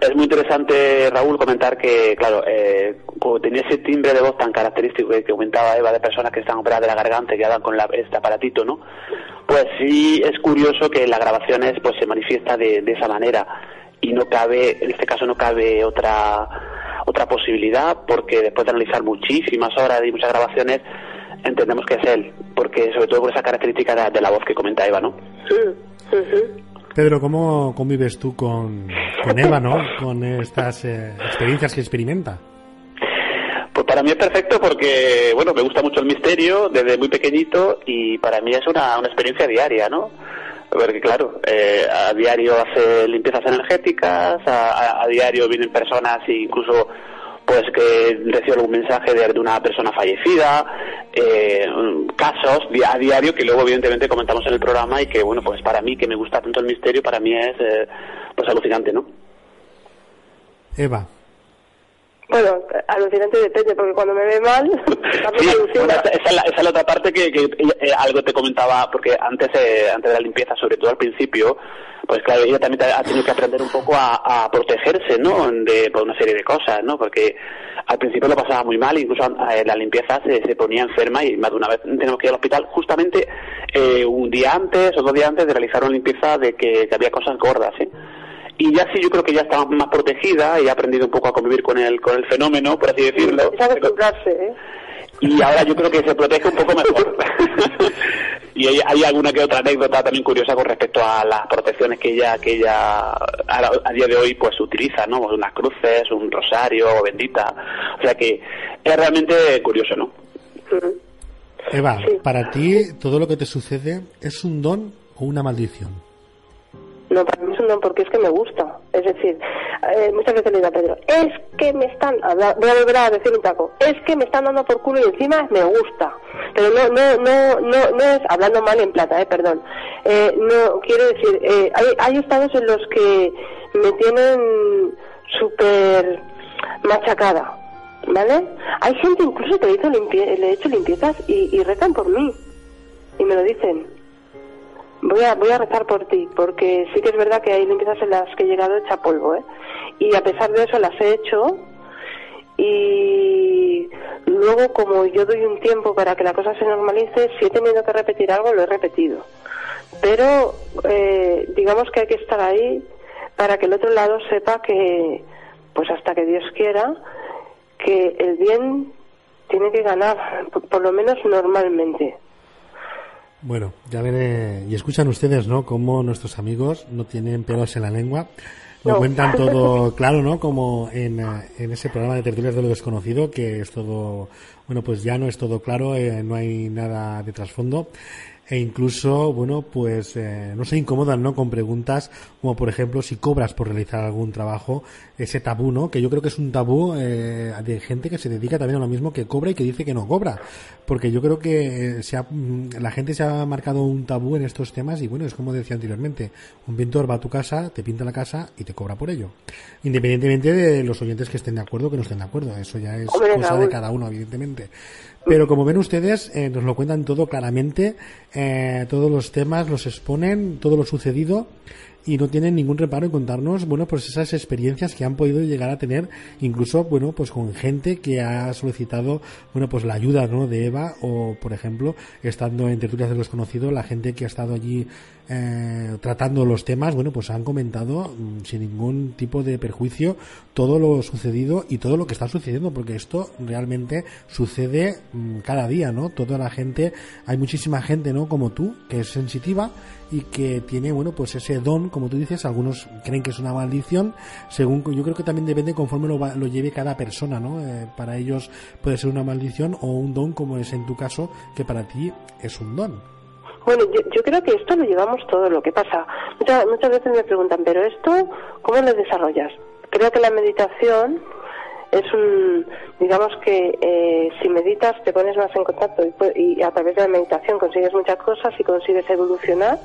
Es muy interesante, Raúl, comentar que, claro, eh, como tenía ese timbre de voz tan característico que, comentaba Eva de personas que están operadas de la garganta y que dan con este aparatito, ¿no? Pues sí es curioso que en las grabaciones pues se manifiesta de, de esa manera y no cabe, en este caso no cabe otra otra posibilidad porque después de analizar muchísimas horas y muchas grabaciones entendemos que es él, porque sobre todo por esa característica de, la voz que comenta Eva, ¿no? Pedro, ¿cómo convives tú con, Eva, ¿no? Con estas eh, experiencias que experimenta. Pues para mí es perfecto porque, bueno, me gusta mucho el misterio desde muy pequeñito y para mí es una, una experiencia diaria, ¿no? Porque claro, eh, a diario hace limpiezas energéticas, a, diario vienen personas e incluso pues que recibo algún mensaje de, una persona fallecida, eh, casos a diario que luego evidentemente comentamos en el programa y que bueno pues para mí que me gusta tanto el misterio para mí es eh, pues alucinante, ¿no? Eva. Bueno, alucinante depende, porque cuando me ve mal, sí, esa, es la, esa, es la, otra parte que, que eh, algo te comentaba, porque antes, eh, antes de la limpieza, sobre todo al principio, pues claro, ella también ha tenido que aprender un poco a, a protegerse, ¿no? De, por una serie de cosas, ¿no? Porque al principio lo pasaba muy mal, incluso en la limpieza se, se, ponía enferma y más de una vez tenemos que ir al hospital justamente eh, un día antes o dos días antes de realizar una limpieza de que, que había cosas gordas, ¿eh? Y ya sí yo creo que ya está más protegida y ha aprendido un poco a convivir con el con el fenómeno por así decirlo. ¿eh? y ahora yo creo que se protege un poco mejor. Y hay, hay, alguna que otra anécdota también curiosa con respecto a las protecciones que ella que ella a, día de hoy pues utiliza no pues unas cruces un rosario bendita. O sea que es realmente curioso no Eva para ti todo lo que te sucede es un don o una maldición no, para mí es un don porque es que me gusta. Es decir, eh, muchas veces le digo a Pedro, es que me están, voy a volver a decir un taco, es que me están dando por culo y encima me gusta. Pero no, no, no, no, no es hablando mal en plata, eh, perdón. Eh, no, quiero decir, eh, hay, hay estados en los que me tienen súper machacada, ¿vale? Hay gente incluso que hizo limpie le he hecho limpiezas y, y rezan por mí. Y me lo dicen voy a, voy a rezar por ti, porque sí que es verdad que hay limpiezas en las que he llegado hecha polvo, ¿eh? Y a pesar de eso las he hecho y luego como yo doy un tiempo para que la cosa se normalice, si he tenido que repetir algo, lo he repetido. Pero eh, digamos que hay que estar ahí para que el otro lado sepa que, pues hasta que Dios quiera, que el bien tiene que ganar, por lo menos normalmente. Bueno, ya veré, y escuchan ustedes, ¿no? Como nuestros amigos no tienen pelos en la lengua. Lo cuentan todo claro, ¿no? Como en, eh, en, ese programa de tertulias de lo desconocido, que es todo, bueno, pues ya no es todo claro, eh, no hay nada de trasfondo e incluso, bueno, pues eh, no se incomodan, ¿no? Con preguntas como, por ejemplo, si cobras por realizar algún trabajo, ese tabú, ¿no? Que yo creo que es un tabú eh, de gente que se dedica también a lo mismo que cobra y que dice que no cobra. Porque yo creo que se ha, mm, la gente se ha marcado un tabú en estos temas y, bueno, es como decía anteriormente, un pintor va a tu casa, te pinta la casa y te cobra por ello. Independientemente de los oyentes que estén de acuerdo o que no estén de acuerdo. Eso ya es cosa de cada uno, evidentemente. Pero como ven ustedes, eh, nos lo cuentan todo claramente, eh, todos los temas los exponen, todo lo sucedido y no tienen ningún reparo en contarnos, bueno, pues esas experiencias que han podido llegar a tener, incluso, bueno, pues con gente que ha solicitado, bueno, pues la ayuda, ¿no? De Eva o, por ejemplo, estando en tertulias de los conocidos, la gente que ha estado allí eh, tratando los temas, bueno, pues han comentado mm, sin ningún tipo de perjuicio todo lo sucedido y todo lo que está sucediendo, porque esto realmente sucede mm, cada día, ¿no? Toda la gente, hay muchísima gente, ¿no? Como tú, que es sensitiva y que tiene, bueno, pues ese don, como tú dices, algunos creen que es una maldición, según yo creo que también depende conforme lo, lo lleve cada persona, ¿no? Eh, para ellos puede ser una maldición o un don, como es en tu caso, que para ti es un don. Bueno, yo, creo que esto lo llevamos todo. Lo que pasa, muchas, muchas veces me preguntan, pero esto, ¿cómo lo desarrollas? Creo que la meditación es un, digamos que eh, si meditas te pones más en contacto y, a través de la meditación consigues muchas cosas y consigues evolucionar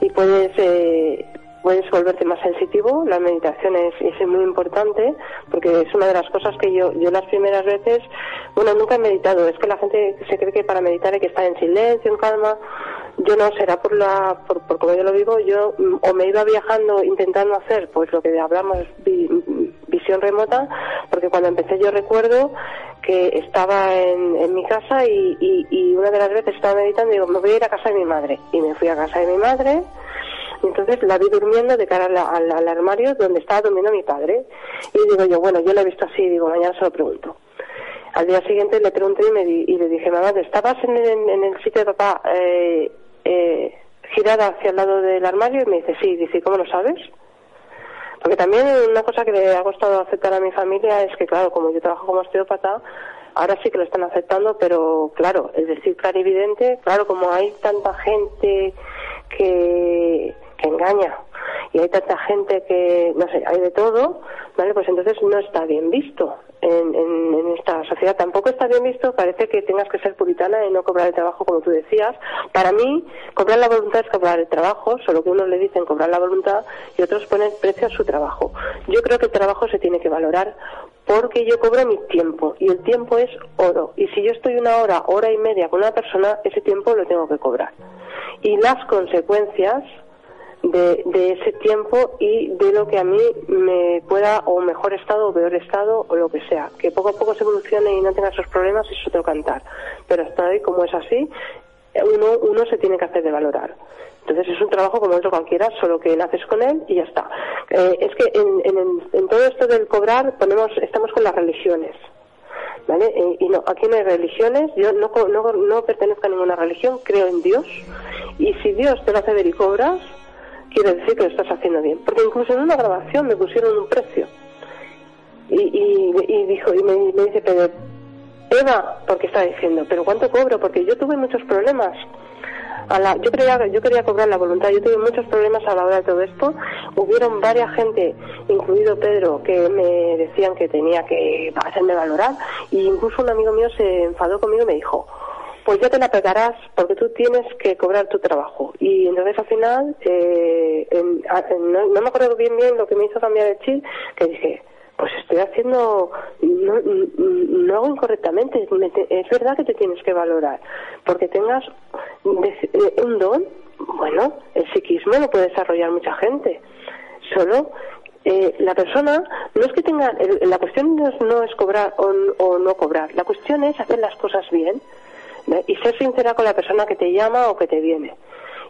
y puedes, eh, puedes volverte más sensitivo. La meditación es, es muy importante porque es una de las cosas que yo, yo las primeras veces, bueno, nunca he meditado. Es que la gente se cree que para meditar hay que estar en silencio, en calma. Yo no, será por la, por, por como yo lo digo, yo mm, o me iba viajando intentando hacer, pues lo que hablamos, remota, porque cuando empecé yo recuerdo que estaba en, en mi casa y, y, y una de las veces estaba meditando y digo, me voy a ir a casa de mi madre. Y me fui a casa de mi madre y entonces la vi durmiendo de cara al, armario donde estaba durmiendo mi padre. Y digo yo, bueno, yo la he visto así, digo, mañana se lo pregunto. Al día siguiente le pregunté y, me y le dije, mamá, ¿estabas en, el sitio de papá eh, eh, girada hacia el lado del armario? Y me dice, sí. Dice, ¿cómo lo sabes? Porque también una cosa que le ha costado aceptar a mi familia es que, claro, como yo trabajo como osteópata, ahora sí que lo están aceptando, pero claro, es decir, clarividente, claro, como hay tanta gente que que engaña y hay tanta gente que, no sé, hay de todo, ¿vale? Pues entonces no está bien visto en, en, esta sociedad. Tampoco está bien visto, parece que tengas que ser puritana y no cobrar el trabajo como tú decías. Para mí, cobrar la voluntad es cobrar el trabajo, solo que unos le dicen cobrar la voluntad y otros ponen precio a su trabajo. Yo creo que el trabajo se tiene que valorar porque yo cobro mi tiempo y el tiempo es oro. Y si yo estoy una hora, hora y media con una persona, ese tiempo lo tengo que cobrar. Y las consecuencias de, ese tiempo y de lo que a mí me pueda o mejor estado o peor estado o lo que sea. Que poco a poco se evolucione y no tenga esos problemas es otro cantar. Pero hasta hoy, como es así, uno, uno se tiene que hacer de valorar. Entonces es un trabajo como otro cualquiera, solo que naces con él y ya está. Eh, es que en, todo esto del cobrar ponemos, estamos con las religiones. ¿Vale? Eh, y no, aquí no hay religiones, yo no, no, no pertenezco a ninguna religión, creo en Dios, y si Dios te lo hace ver y cobras, quiere decir que lo estás haciendo bien. Porque incluso en una grabación me pusieron un precio. Y, y, dijo, y me, dice, pero Eva, porque está diciendo, pero ¿cuánto cobro? Porque yo tuve muchos problemas. A la, yo quería yo quería cobrar la voluntad yo tuve muchos problemas a la hora de todo esto hubieron varias gente incluido Pedro que me decían que tenía que hacerme valorar y incluso un amigo mío se enfadó conmigo y me dijo pues ya te la pegarás porque tú tienes que cobrar tu trabajo. Y entonces al final, eh, no, me acuerdo bien bien lo que me hizo cambiar el chip, que dije, pues estoy haciendo, no, no hago incorrectamente, es verdad que te tienes que valorar, porque tengas eh, un don, bueno, el psiquismo lo puede desarrollar mucha gente, solo eh, la persona no es que tenga, la cuestión no es, cobrar o no cobrar, la cuestión es hacer las cosas bien y ser sincera con la persona que te llama o que te viene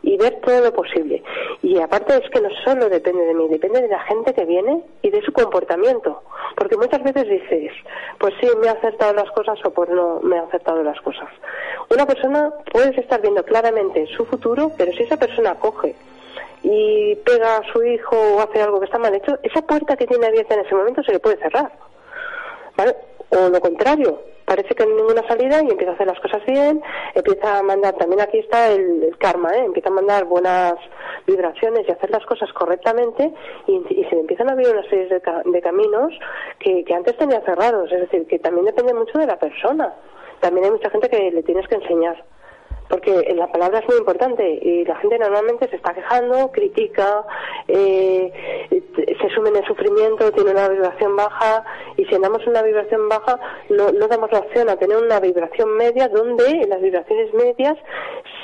y ver todo lo posible. Y aparte es que no solo depende de mí, depende de la gente que viene y de su comportamiento. Porque muchas veces dices, pues sí, me ha acertado las cosas o pues no me ha acertado las cosas. Una persona puedes estar viendo claramente su futuro, pero si esa persona coge y pega a su hijo o hace algo que está mal hecho, esa puerta que tiene abierta en ese momento se le puede cerrar. ¿Vale? O lo contrario, parece que no hay ninguna salida y empieza a hacer las cosas bien, empieza a mandar, también aquí está el, karma, ¿eh? empieza a mandar buenas vibraciones y hacer las cosas correctamente y, se empiezan a abrir una serie de, caminos que, que antes tenía cerrados, es decir, que también depende mucho de la persona. También hay mucha gente que le tienes que enseñar porque la palabra es muy importante y la gente normalmente se está quejando, critica, eh, se sume en sufrimiento, tiene una vibración baja y si andamos una vibración baja no, no damos la opción a tener una vibración media donde en las vibraciones medias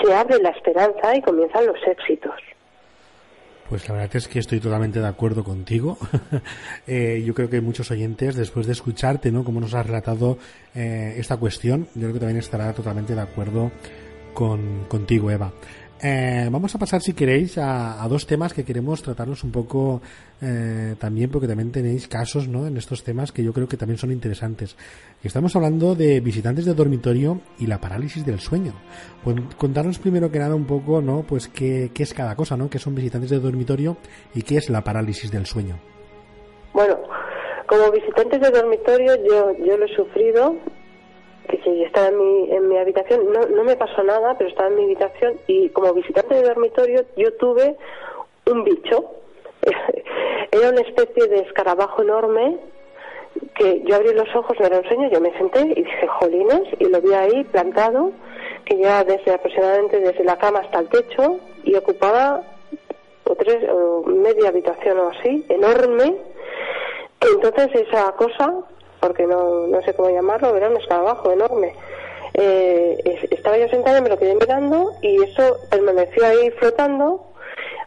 se abre la esperanza y comienzan los éxitos. Pues la verdad es que estoy totalmente de acuerdo contigo. eh, yo creo que muchos oyentes, después de escucharte, ¿no? Como nos has relatado eh, esta cuestión, yo creo que también estará totalmente de acuerdo con, contigo, Eva. Eh, vamos a pasar, si queréis, a, dos temas que queremos tratarlos un poco eh, también, porque también tenéis casos ¿no? en estos temas que yo creo que también son interesantes. Estamos hablando de visitantes de dormitorio y la parálisis del sueño. Pues, contarnos primero que nada un poco, ¿no? Pues qué, qué es cada cosa, ¿no? ¿Qué son visitantes de dormitorio y qué es la parálisis del sueño? Bueno, como visitantes de dormitorio yo, yo lo he sufrido que si estaba en mi, en mi habitación, no, no me pasó nada, pero estaba en mi habitación y como visitante de dormitorio yo tuve un bicho, era una especie de escarabajo enorme que yo abrí los ojos, me lo enseño, yo me senté y dije, jolines, y lo vi ahí plantado, que ya desde aproximadamente desde la cama hasta el techo y ocupaba o tres, o media habitación o así, enorme. Entonces esa cosa, porque no, no sé cómo llamarlo, era un escarabajo enorme. Eh, estaba yo sentada me lo quedé mirando y eso permaneció ahí flotando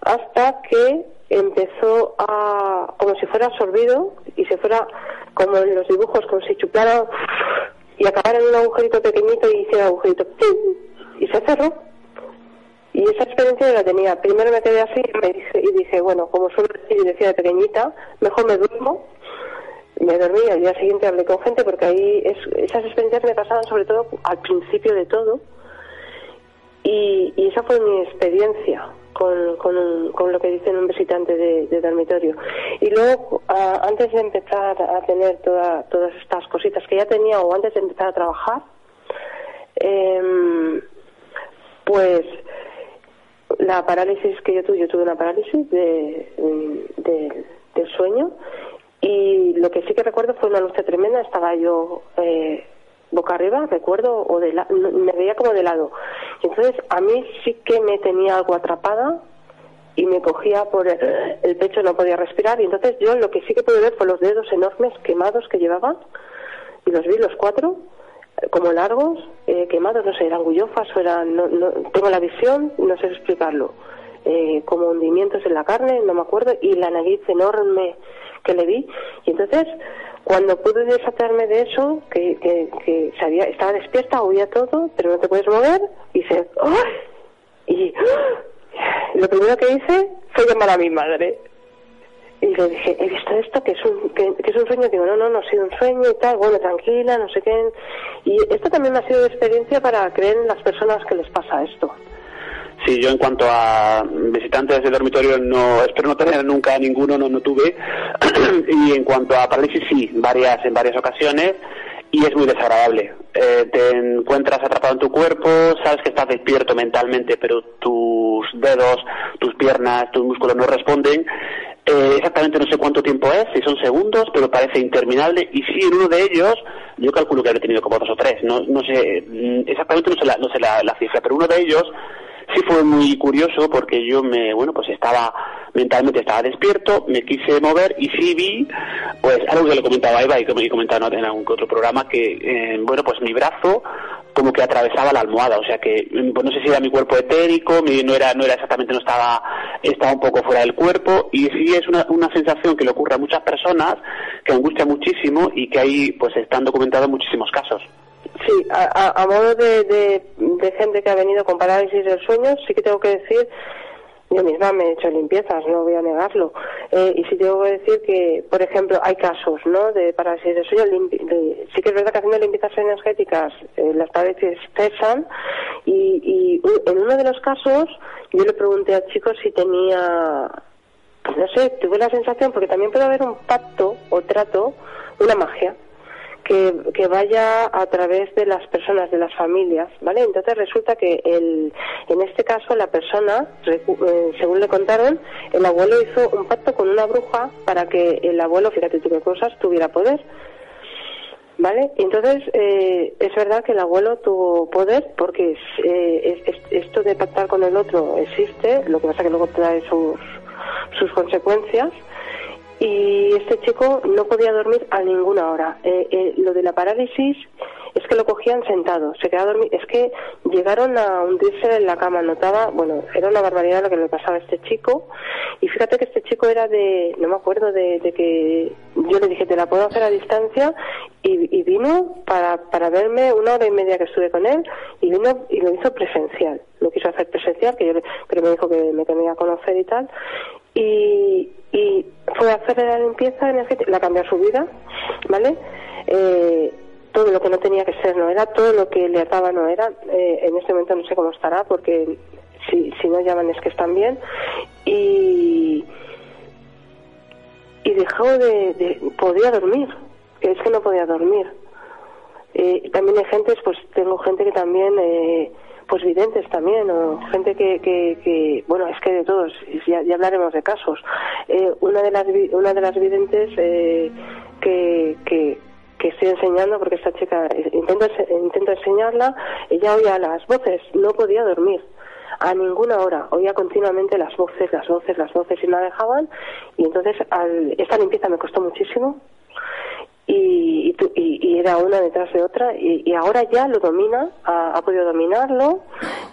hasta que empezó a, como si fuera absorbido y se fuera como en los dibujos, como si chupara y acabara en un agujerito pequeñito y hiciera agujerito y se cerró. Y esa experiencia yo la tenía. Primero me quedé así y, me dije, y dije, bueno, como suelo decir y decía de pequeñita, mejor me duermo. Me dormí al día siguiente hablé con gente porque ahí es, esas experiencias me pasaban sobre todo al principio de todo. Y, esa fue mi experiencia con, con, lo que dicen un visitante de, dormitorio. Y luego, antes de empezar a tener todas estas cositas que ya tenía o antes de empezar a trabajar, em, pues la parálisis que yo tuve, yo tuve una parálisis de, del sueño y lo que sí que recuerdo fue una lucha tremenda, estaba yo eh, boca arriba, recuerdo, o de me veía como de lado. Entonces a mí sí que me tenía algo atrapada y me cogía por el, pecho, no podía respirar y entonces yo lo que sí que pude ver fue los dedos enormes quemados que llevaba y los vi los cuatro eh, como largos, eh, quemados, no sé, eran gullofas o eran, no, no, tengo la visión, no sé explicarlo, eh, como hundimientos en la carne, no me acuerdo, y la nariz enorme que le vi. Y entonces, cuando pude desatarme de eso, que, que, sabía, estaba despierta, oía todo, pero no te puedes mover, y se... Y lo primero que hice fue llamar a mi madre. Y le dije, he visto esto, que es un, que, es un sueño. Digo, no, no, no ha sido un sueño y tal, bueno, tranquila, no sé qué. Y esto también me ha sido experiencia para creer en las personas que les pasa esto. Sí, yo en cuanto a visitantes de dormitorio no espero no tener nunca ninguno, no, no tuve. y en cuanto a parálisis sí, varias en varias ocasiones y es muy desagradable. Eh, te encuentras atrapado en tu cuerpo, sabes que estás despierto mentalmente, pero tus dedos, tus piernas, tus músculos no responden. Eh, exactamente no sé cuánto tiempo es, si son segundos, pero parece interminable. Y sí, en uno de ellos, yo calculo que he tenido como dos o tres, no, no sé, mm, exactamente no sé la, no sé la cifra, pero uno de ellos sí fue muy curioso porque yo me, bueno, pues estaba, mentalmente estaba despierto, me quise mover y sí vi, pues algo que le comentaba Eva y que me comentaba en algún otro programa, que, eh, bueno, pues mi brazo como que atravesaba la almohada, o sea que, pues no sé si era mi cuerpo etérico, no era, no era exactamente, no estaba, estaba un poco fuera del cuerpo y sí es una, una sensación que le ocurre a muchas personas, que angustia muchísimo y que ahí pues están documentados muchísimos casos. Sí, a, modo de, de, gente que ha venido con parálisis del sueño, sí que tengo que decir, yo misma me he hecho limpiezas, no voy a negarlo. Eh, y sí tengo que decir que, por ejemplo, hay casos, ¿no?, de parálisis del sueño. sí que es verdad que haciendo limpiezas energéticas eh, las parálisis cesan. Y, y en uno de los casos, yo le pregunté al chico si tenía, pues no sé, tuve la sensación, porque también puede haber un pacto o trato, una magia que, vaya a través de las personas, de las familias, ¿vale? Entonces resulta que el, en este caso la persona, eh, según le contaron, el abuelo hizo un pacto con una bruja para que el abuelo, fíjate tú qué cosas, tuviera poder. ¿Vale? Entonces, eh, es verdad que el abuelo tuvo poder porque eh, esto de pactar con el otro existe, lo que pasa que luego trae sus, sus consecuencias y este chico no podía dormir a ninguna hora. Eh, eh, lo de la parálisis es que lo cogían sentado, se quedaba dormir. Es que llegaron a hundirse en la cama, notaba, bueno, era una barbaridad lo que le pasaba a este chico. Y fíjate que este chico era de, no me acuerdo de, que yo le dije, te la puedo hacer a distancia. Y, vino para, para verme una hora y media que estuve con él y vino y lo hizo presencial. Lo quiso hacer presencial, que yo, pero me dijo que me tenía que conocer y tal y, y fue a hacer la limpieza energética, la cambió su vida, ¿vale? Eh, todo lo que no tenía que ser no era, todo lo que le ataba no era. Eh, en este momento no sé cómo estará porque si, si no llaman es que están bien. Y, y dejó de, podía dormir, es que no podía dormir. Eh, también hay gente, pues tengo gente que también eh, pues videntes también o gente que, que, bueno es que de todos ya, ya hablaremos de casos eh, una de las una de las videntes eh, que, que que estoy enseñando porque esta chica intento intento enseñarla ella oía las voces no podía dormir a ninguna hora. Oía continuamente las voces, las voces, las voces y no dejaban. Y entonces esta limpieza me costó muchísimo. Y, y, era una detrás de otra y, ahora ya lo domina, ha, podido dominarlo,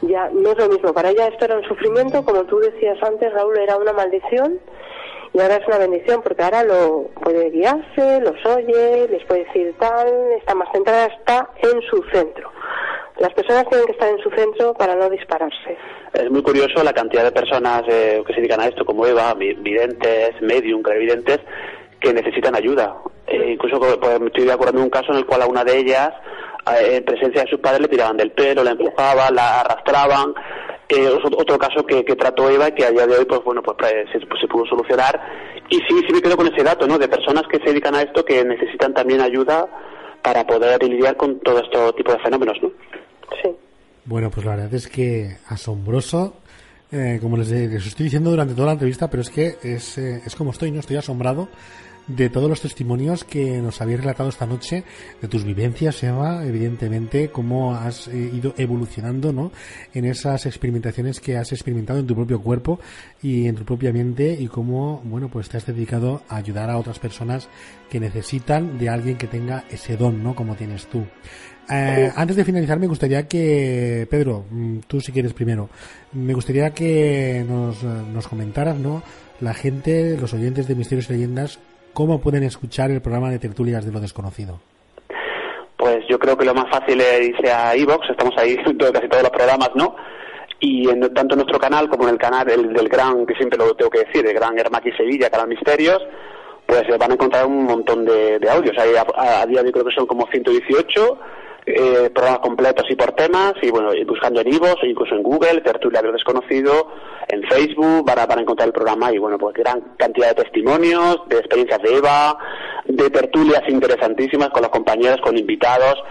ya no es lo mismo, para ella esto era un sufrimiento, como tú decías antes, Raúl, era una maldición y ahora es una bendición porque ahora lo puede guiarse, los oye, les puede decir tal, está más centrada, está en su centro. Las personas tienen que estar en su centro para no dispararse. Es muy curioso la cantidad de personas eh, que se dedican a esto, como Eva, videntes, medium, clarividentes, que necesitan ayuda. Eh, incluso pues, me estoy de acuerdo en un caso en el cual a una de ellas, eh, en presencia de sus padres, le tiraban del pelo, la empujaban, la arrastraban. Eh, otro caso que, trató Eva y que a día de hoy, pues bueno, pues, se, pues, se, pudo solucionar. Y sí, sí me quedo con ese dato, ¿no? De personas que se dedican a esto que necesitan también ayuda para poder lidiar con todo este tipo de fenómenos, ¿no? Sí. Bueno, pues la verdad es que asombroso, como les, les, estoy diciendo durante toda la entrevista, pero es que es, es como estoy, ¿no? Estoy asombrado de todos los testimonios que nos habéis relatado esta noche, de tus vivencias, Eva, evidentemente, cómo has eh, ido evolucionando, ¿no? En esas experimentaciones que has experimentado en tu propio cuerpo y en tu propia mente y cómo, bueno, pues te has dedicado a ayudar a otras personas que necesitan de alguien que tenga ese don, ¿no? Como tienes tú. Eh, antes de finalizar, me gustaría que, Pedro, mm, tú si quieres primero, me gustaría que nos, nos comentaras, ¿no? La gente, los oyentes de Misterios y Leyendas, ¿cómo pueden escuchar el programa de tertulias de lo desconocido? Pues yo creo que lo más fácil es irse a iVoox, estamos ahí en casi todos los programas, ¿no? Y en, tanto en nuestro canal como en el canal del gran, que siempre lo tengo que decir, el gran Hermaki Sevilla, Canal Misterios, pues van a encontrar un montón de, audios. Ahí a, día de hoy creo que son como 118 eh, programas completos y por temas, y bueno, buscando en Ivo, o incluso en Google, Tertulia de Desconocido, en Facebook, para, para encontrar el programa, y bueno, pues gran cantidad de testimonios, de experiencias de Eva, de tertulias interesantísimas con los compañeros, con invitados,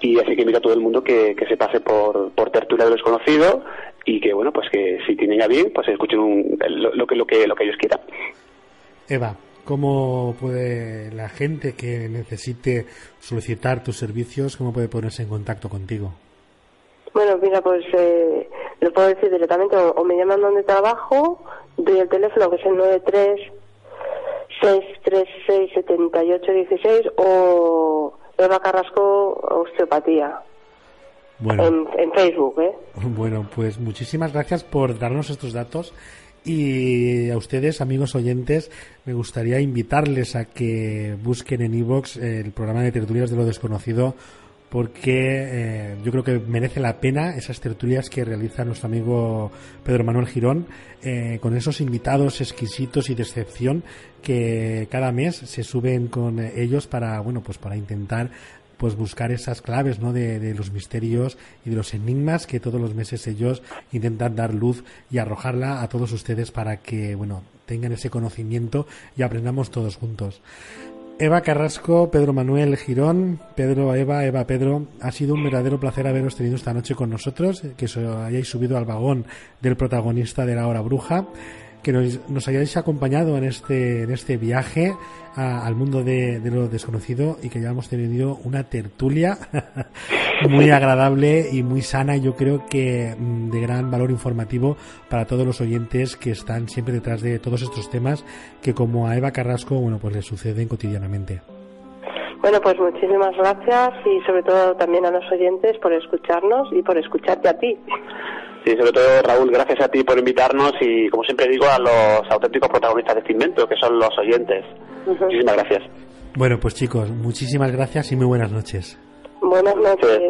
y así que invito a todo el mundo que, que se pase por, por Tertulia de Desconocido, y que bueno, pues que si tienen a bien, pues escuchen lo, que, lo, que, lo que ellos quieran. Eva, ¿Cómo puede la gente que necesite solicitar tus servicios, cómo puede ponerse en contacto contigo? Bueno, mira, pues eh, lo puedo decir directamente, o, me llaman donde trabajo, doy el teléfono que es el 93 636 7816 o Eva Carrasco Osteopatía. Bueno, en, en Facebook, ¿eh? Bueno, pues muchísimas gracias por darnos estos datos y a ustedes, amigos oyentes, me gustaría invitarles a que busquen en iVoox el programa de tertulias de lo desconocido porque eh, yo creo que merece la pena esas tertulias que realiza nuestro amigo Pedro Manuel Girón eh, con esos invitados exquisitos y de excepción que cada mes se suben con ellos para bueno pues para intentar pues buscar esas claves ¿no? de, los misterios y de los enigmas que todos los meses ellos intentan dar luz y arrojarla a todos ustedes para que bueno tengan ese conocimiento y aprendamos todos juntos. Eva Carrasco, Pedro Manuel Girón, Pedro, Eva, Eva, Pedro, ha sido un verdadero placer haberos tenido esta noche con nosotros, que os hayáis subido al vagón del protagonista de la hora bruja que nos, hayáis acompañado en este, en este viaje al mundo de, lo desconocido y que hayamos tenido una tertulia muy agradable y muy sana, yo creo que mm, de gran valor informativo para todos los oyentes que están siempre detrás de todos estos temas que como a Eva Carrasco, bueno, pues les suceden cotidianamente. Bueno, pues muchísimas gracias y sobre todo también a los oyentes por escucharnos y por escucharte a ti. Sí, sobre todo Raúl, gracias a ti por invitarnos y como siempre digo a los auténticos protagonistas de este invento, que son los oyentes. Muchísimas gracias. Bueno, pues chicos, muchísimas gracias y muy buenas noches. Buenas noches.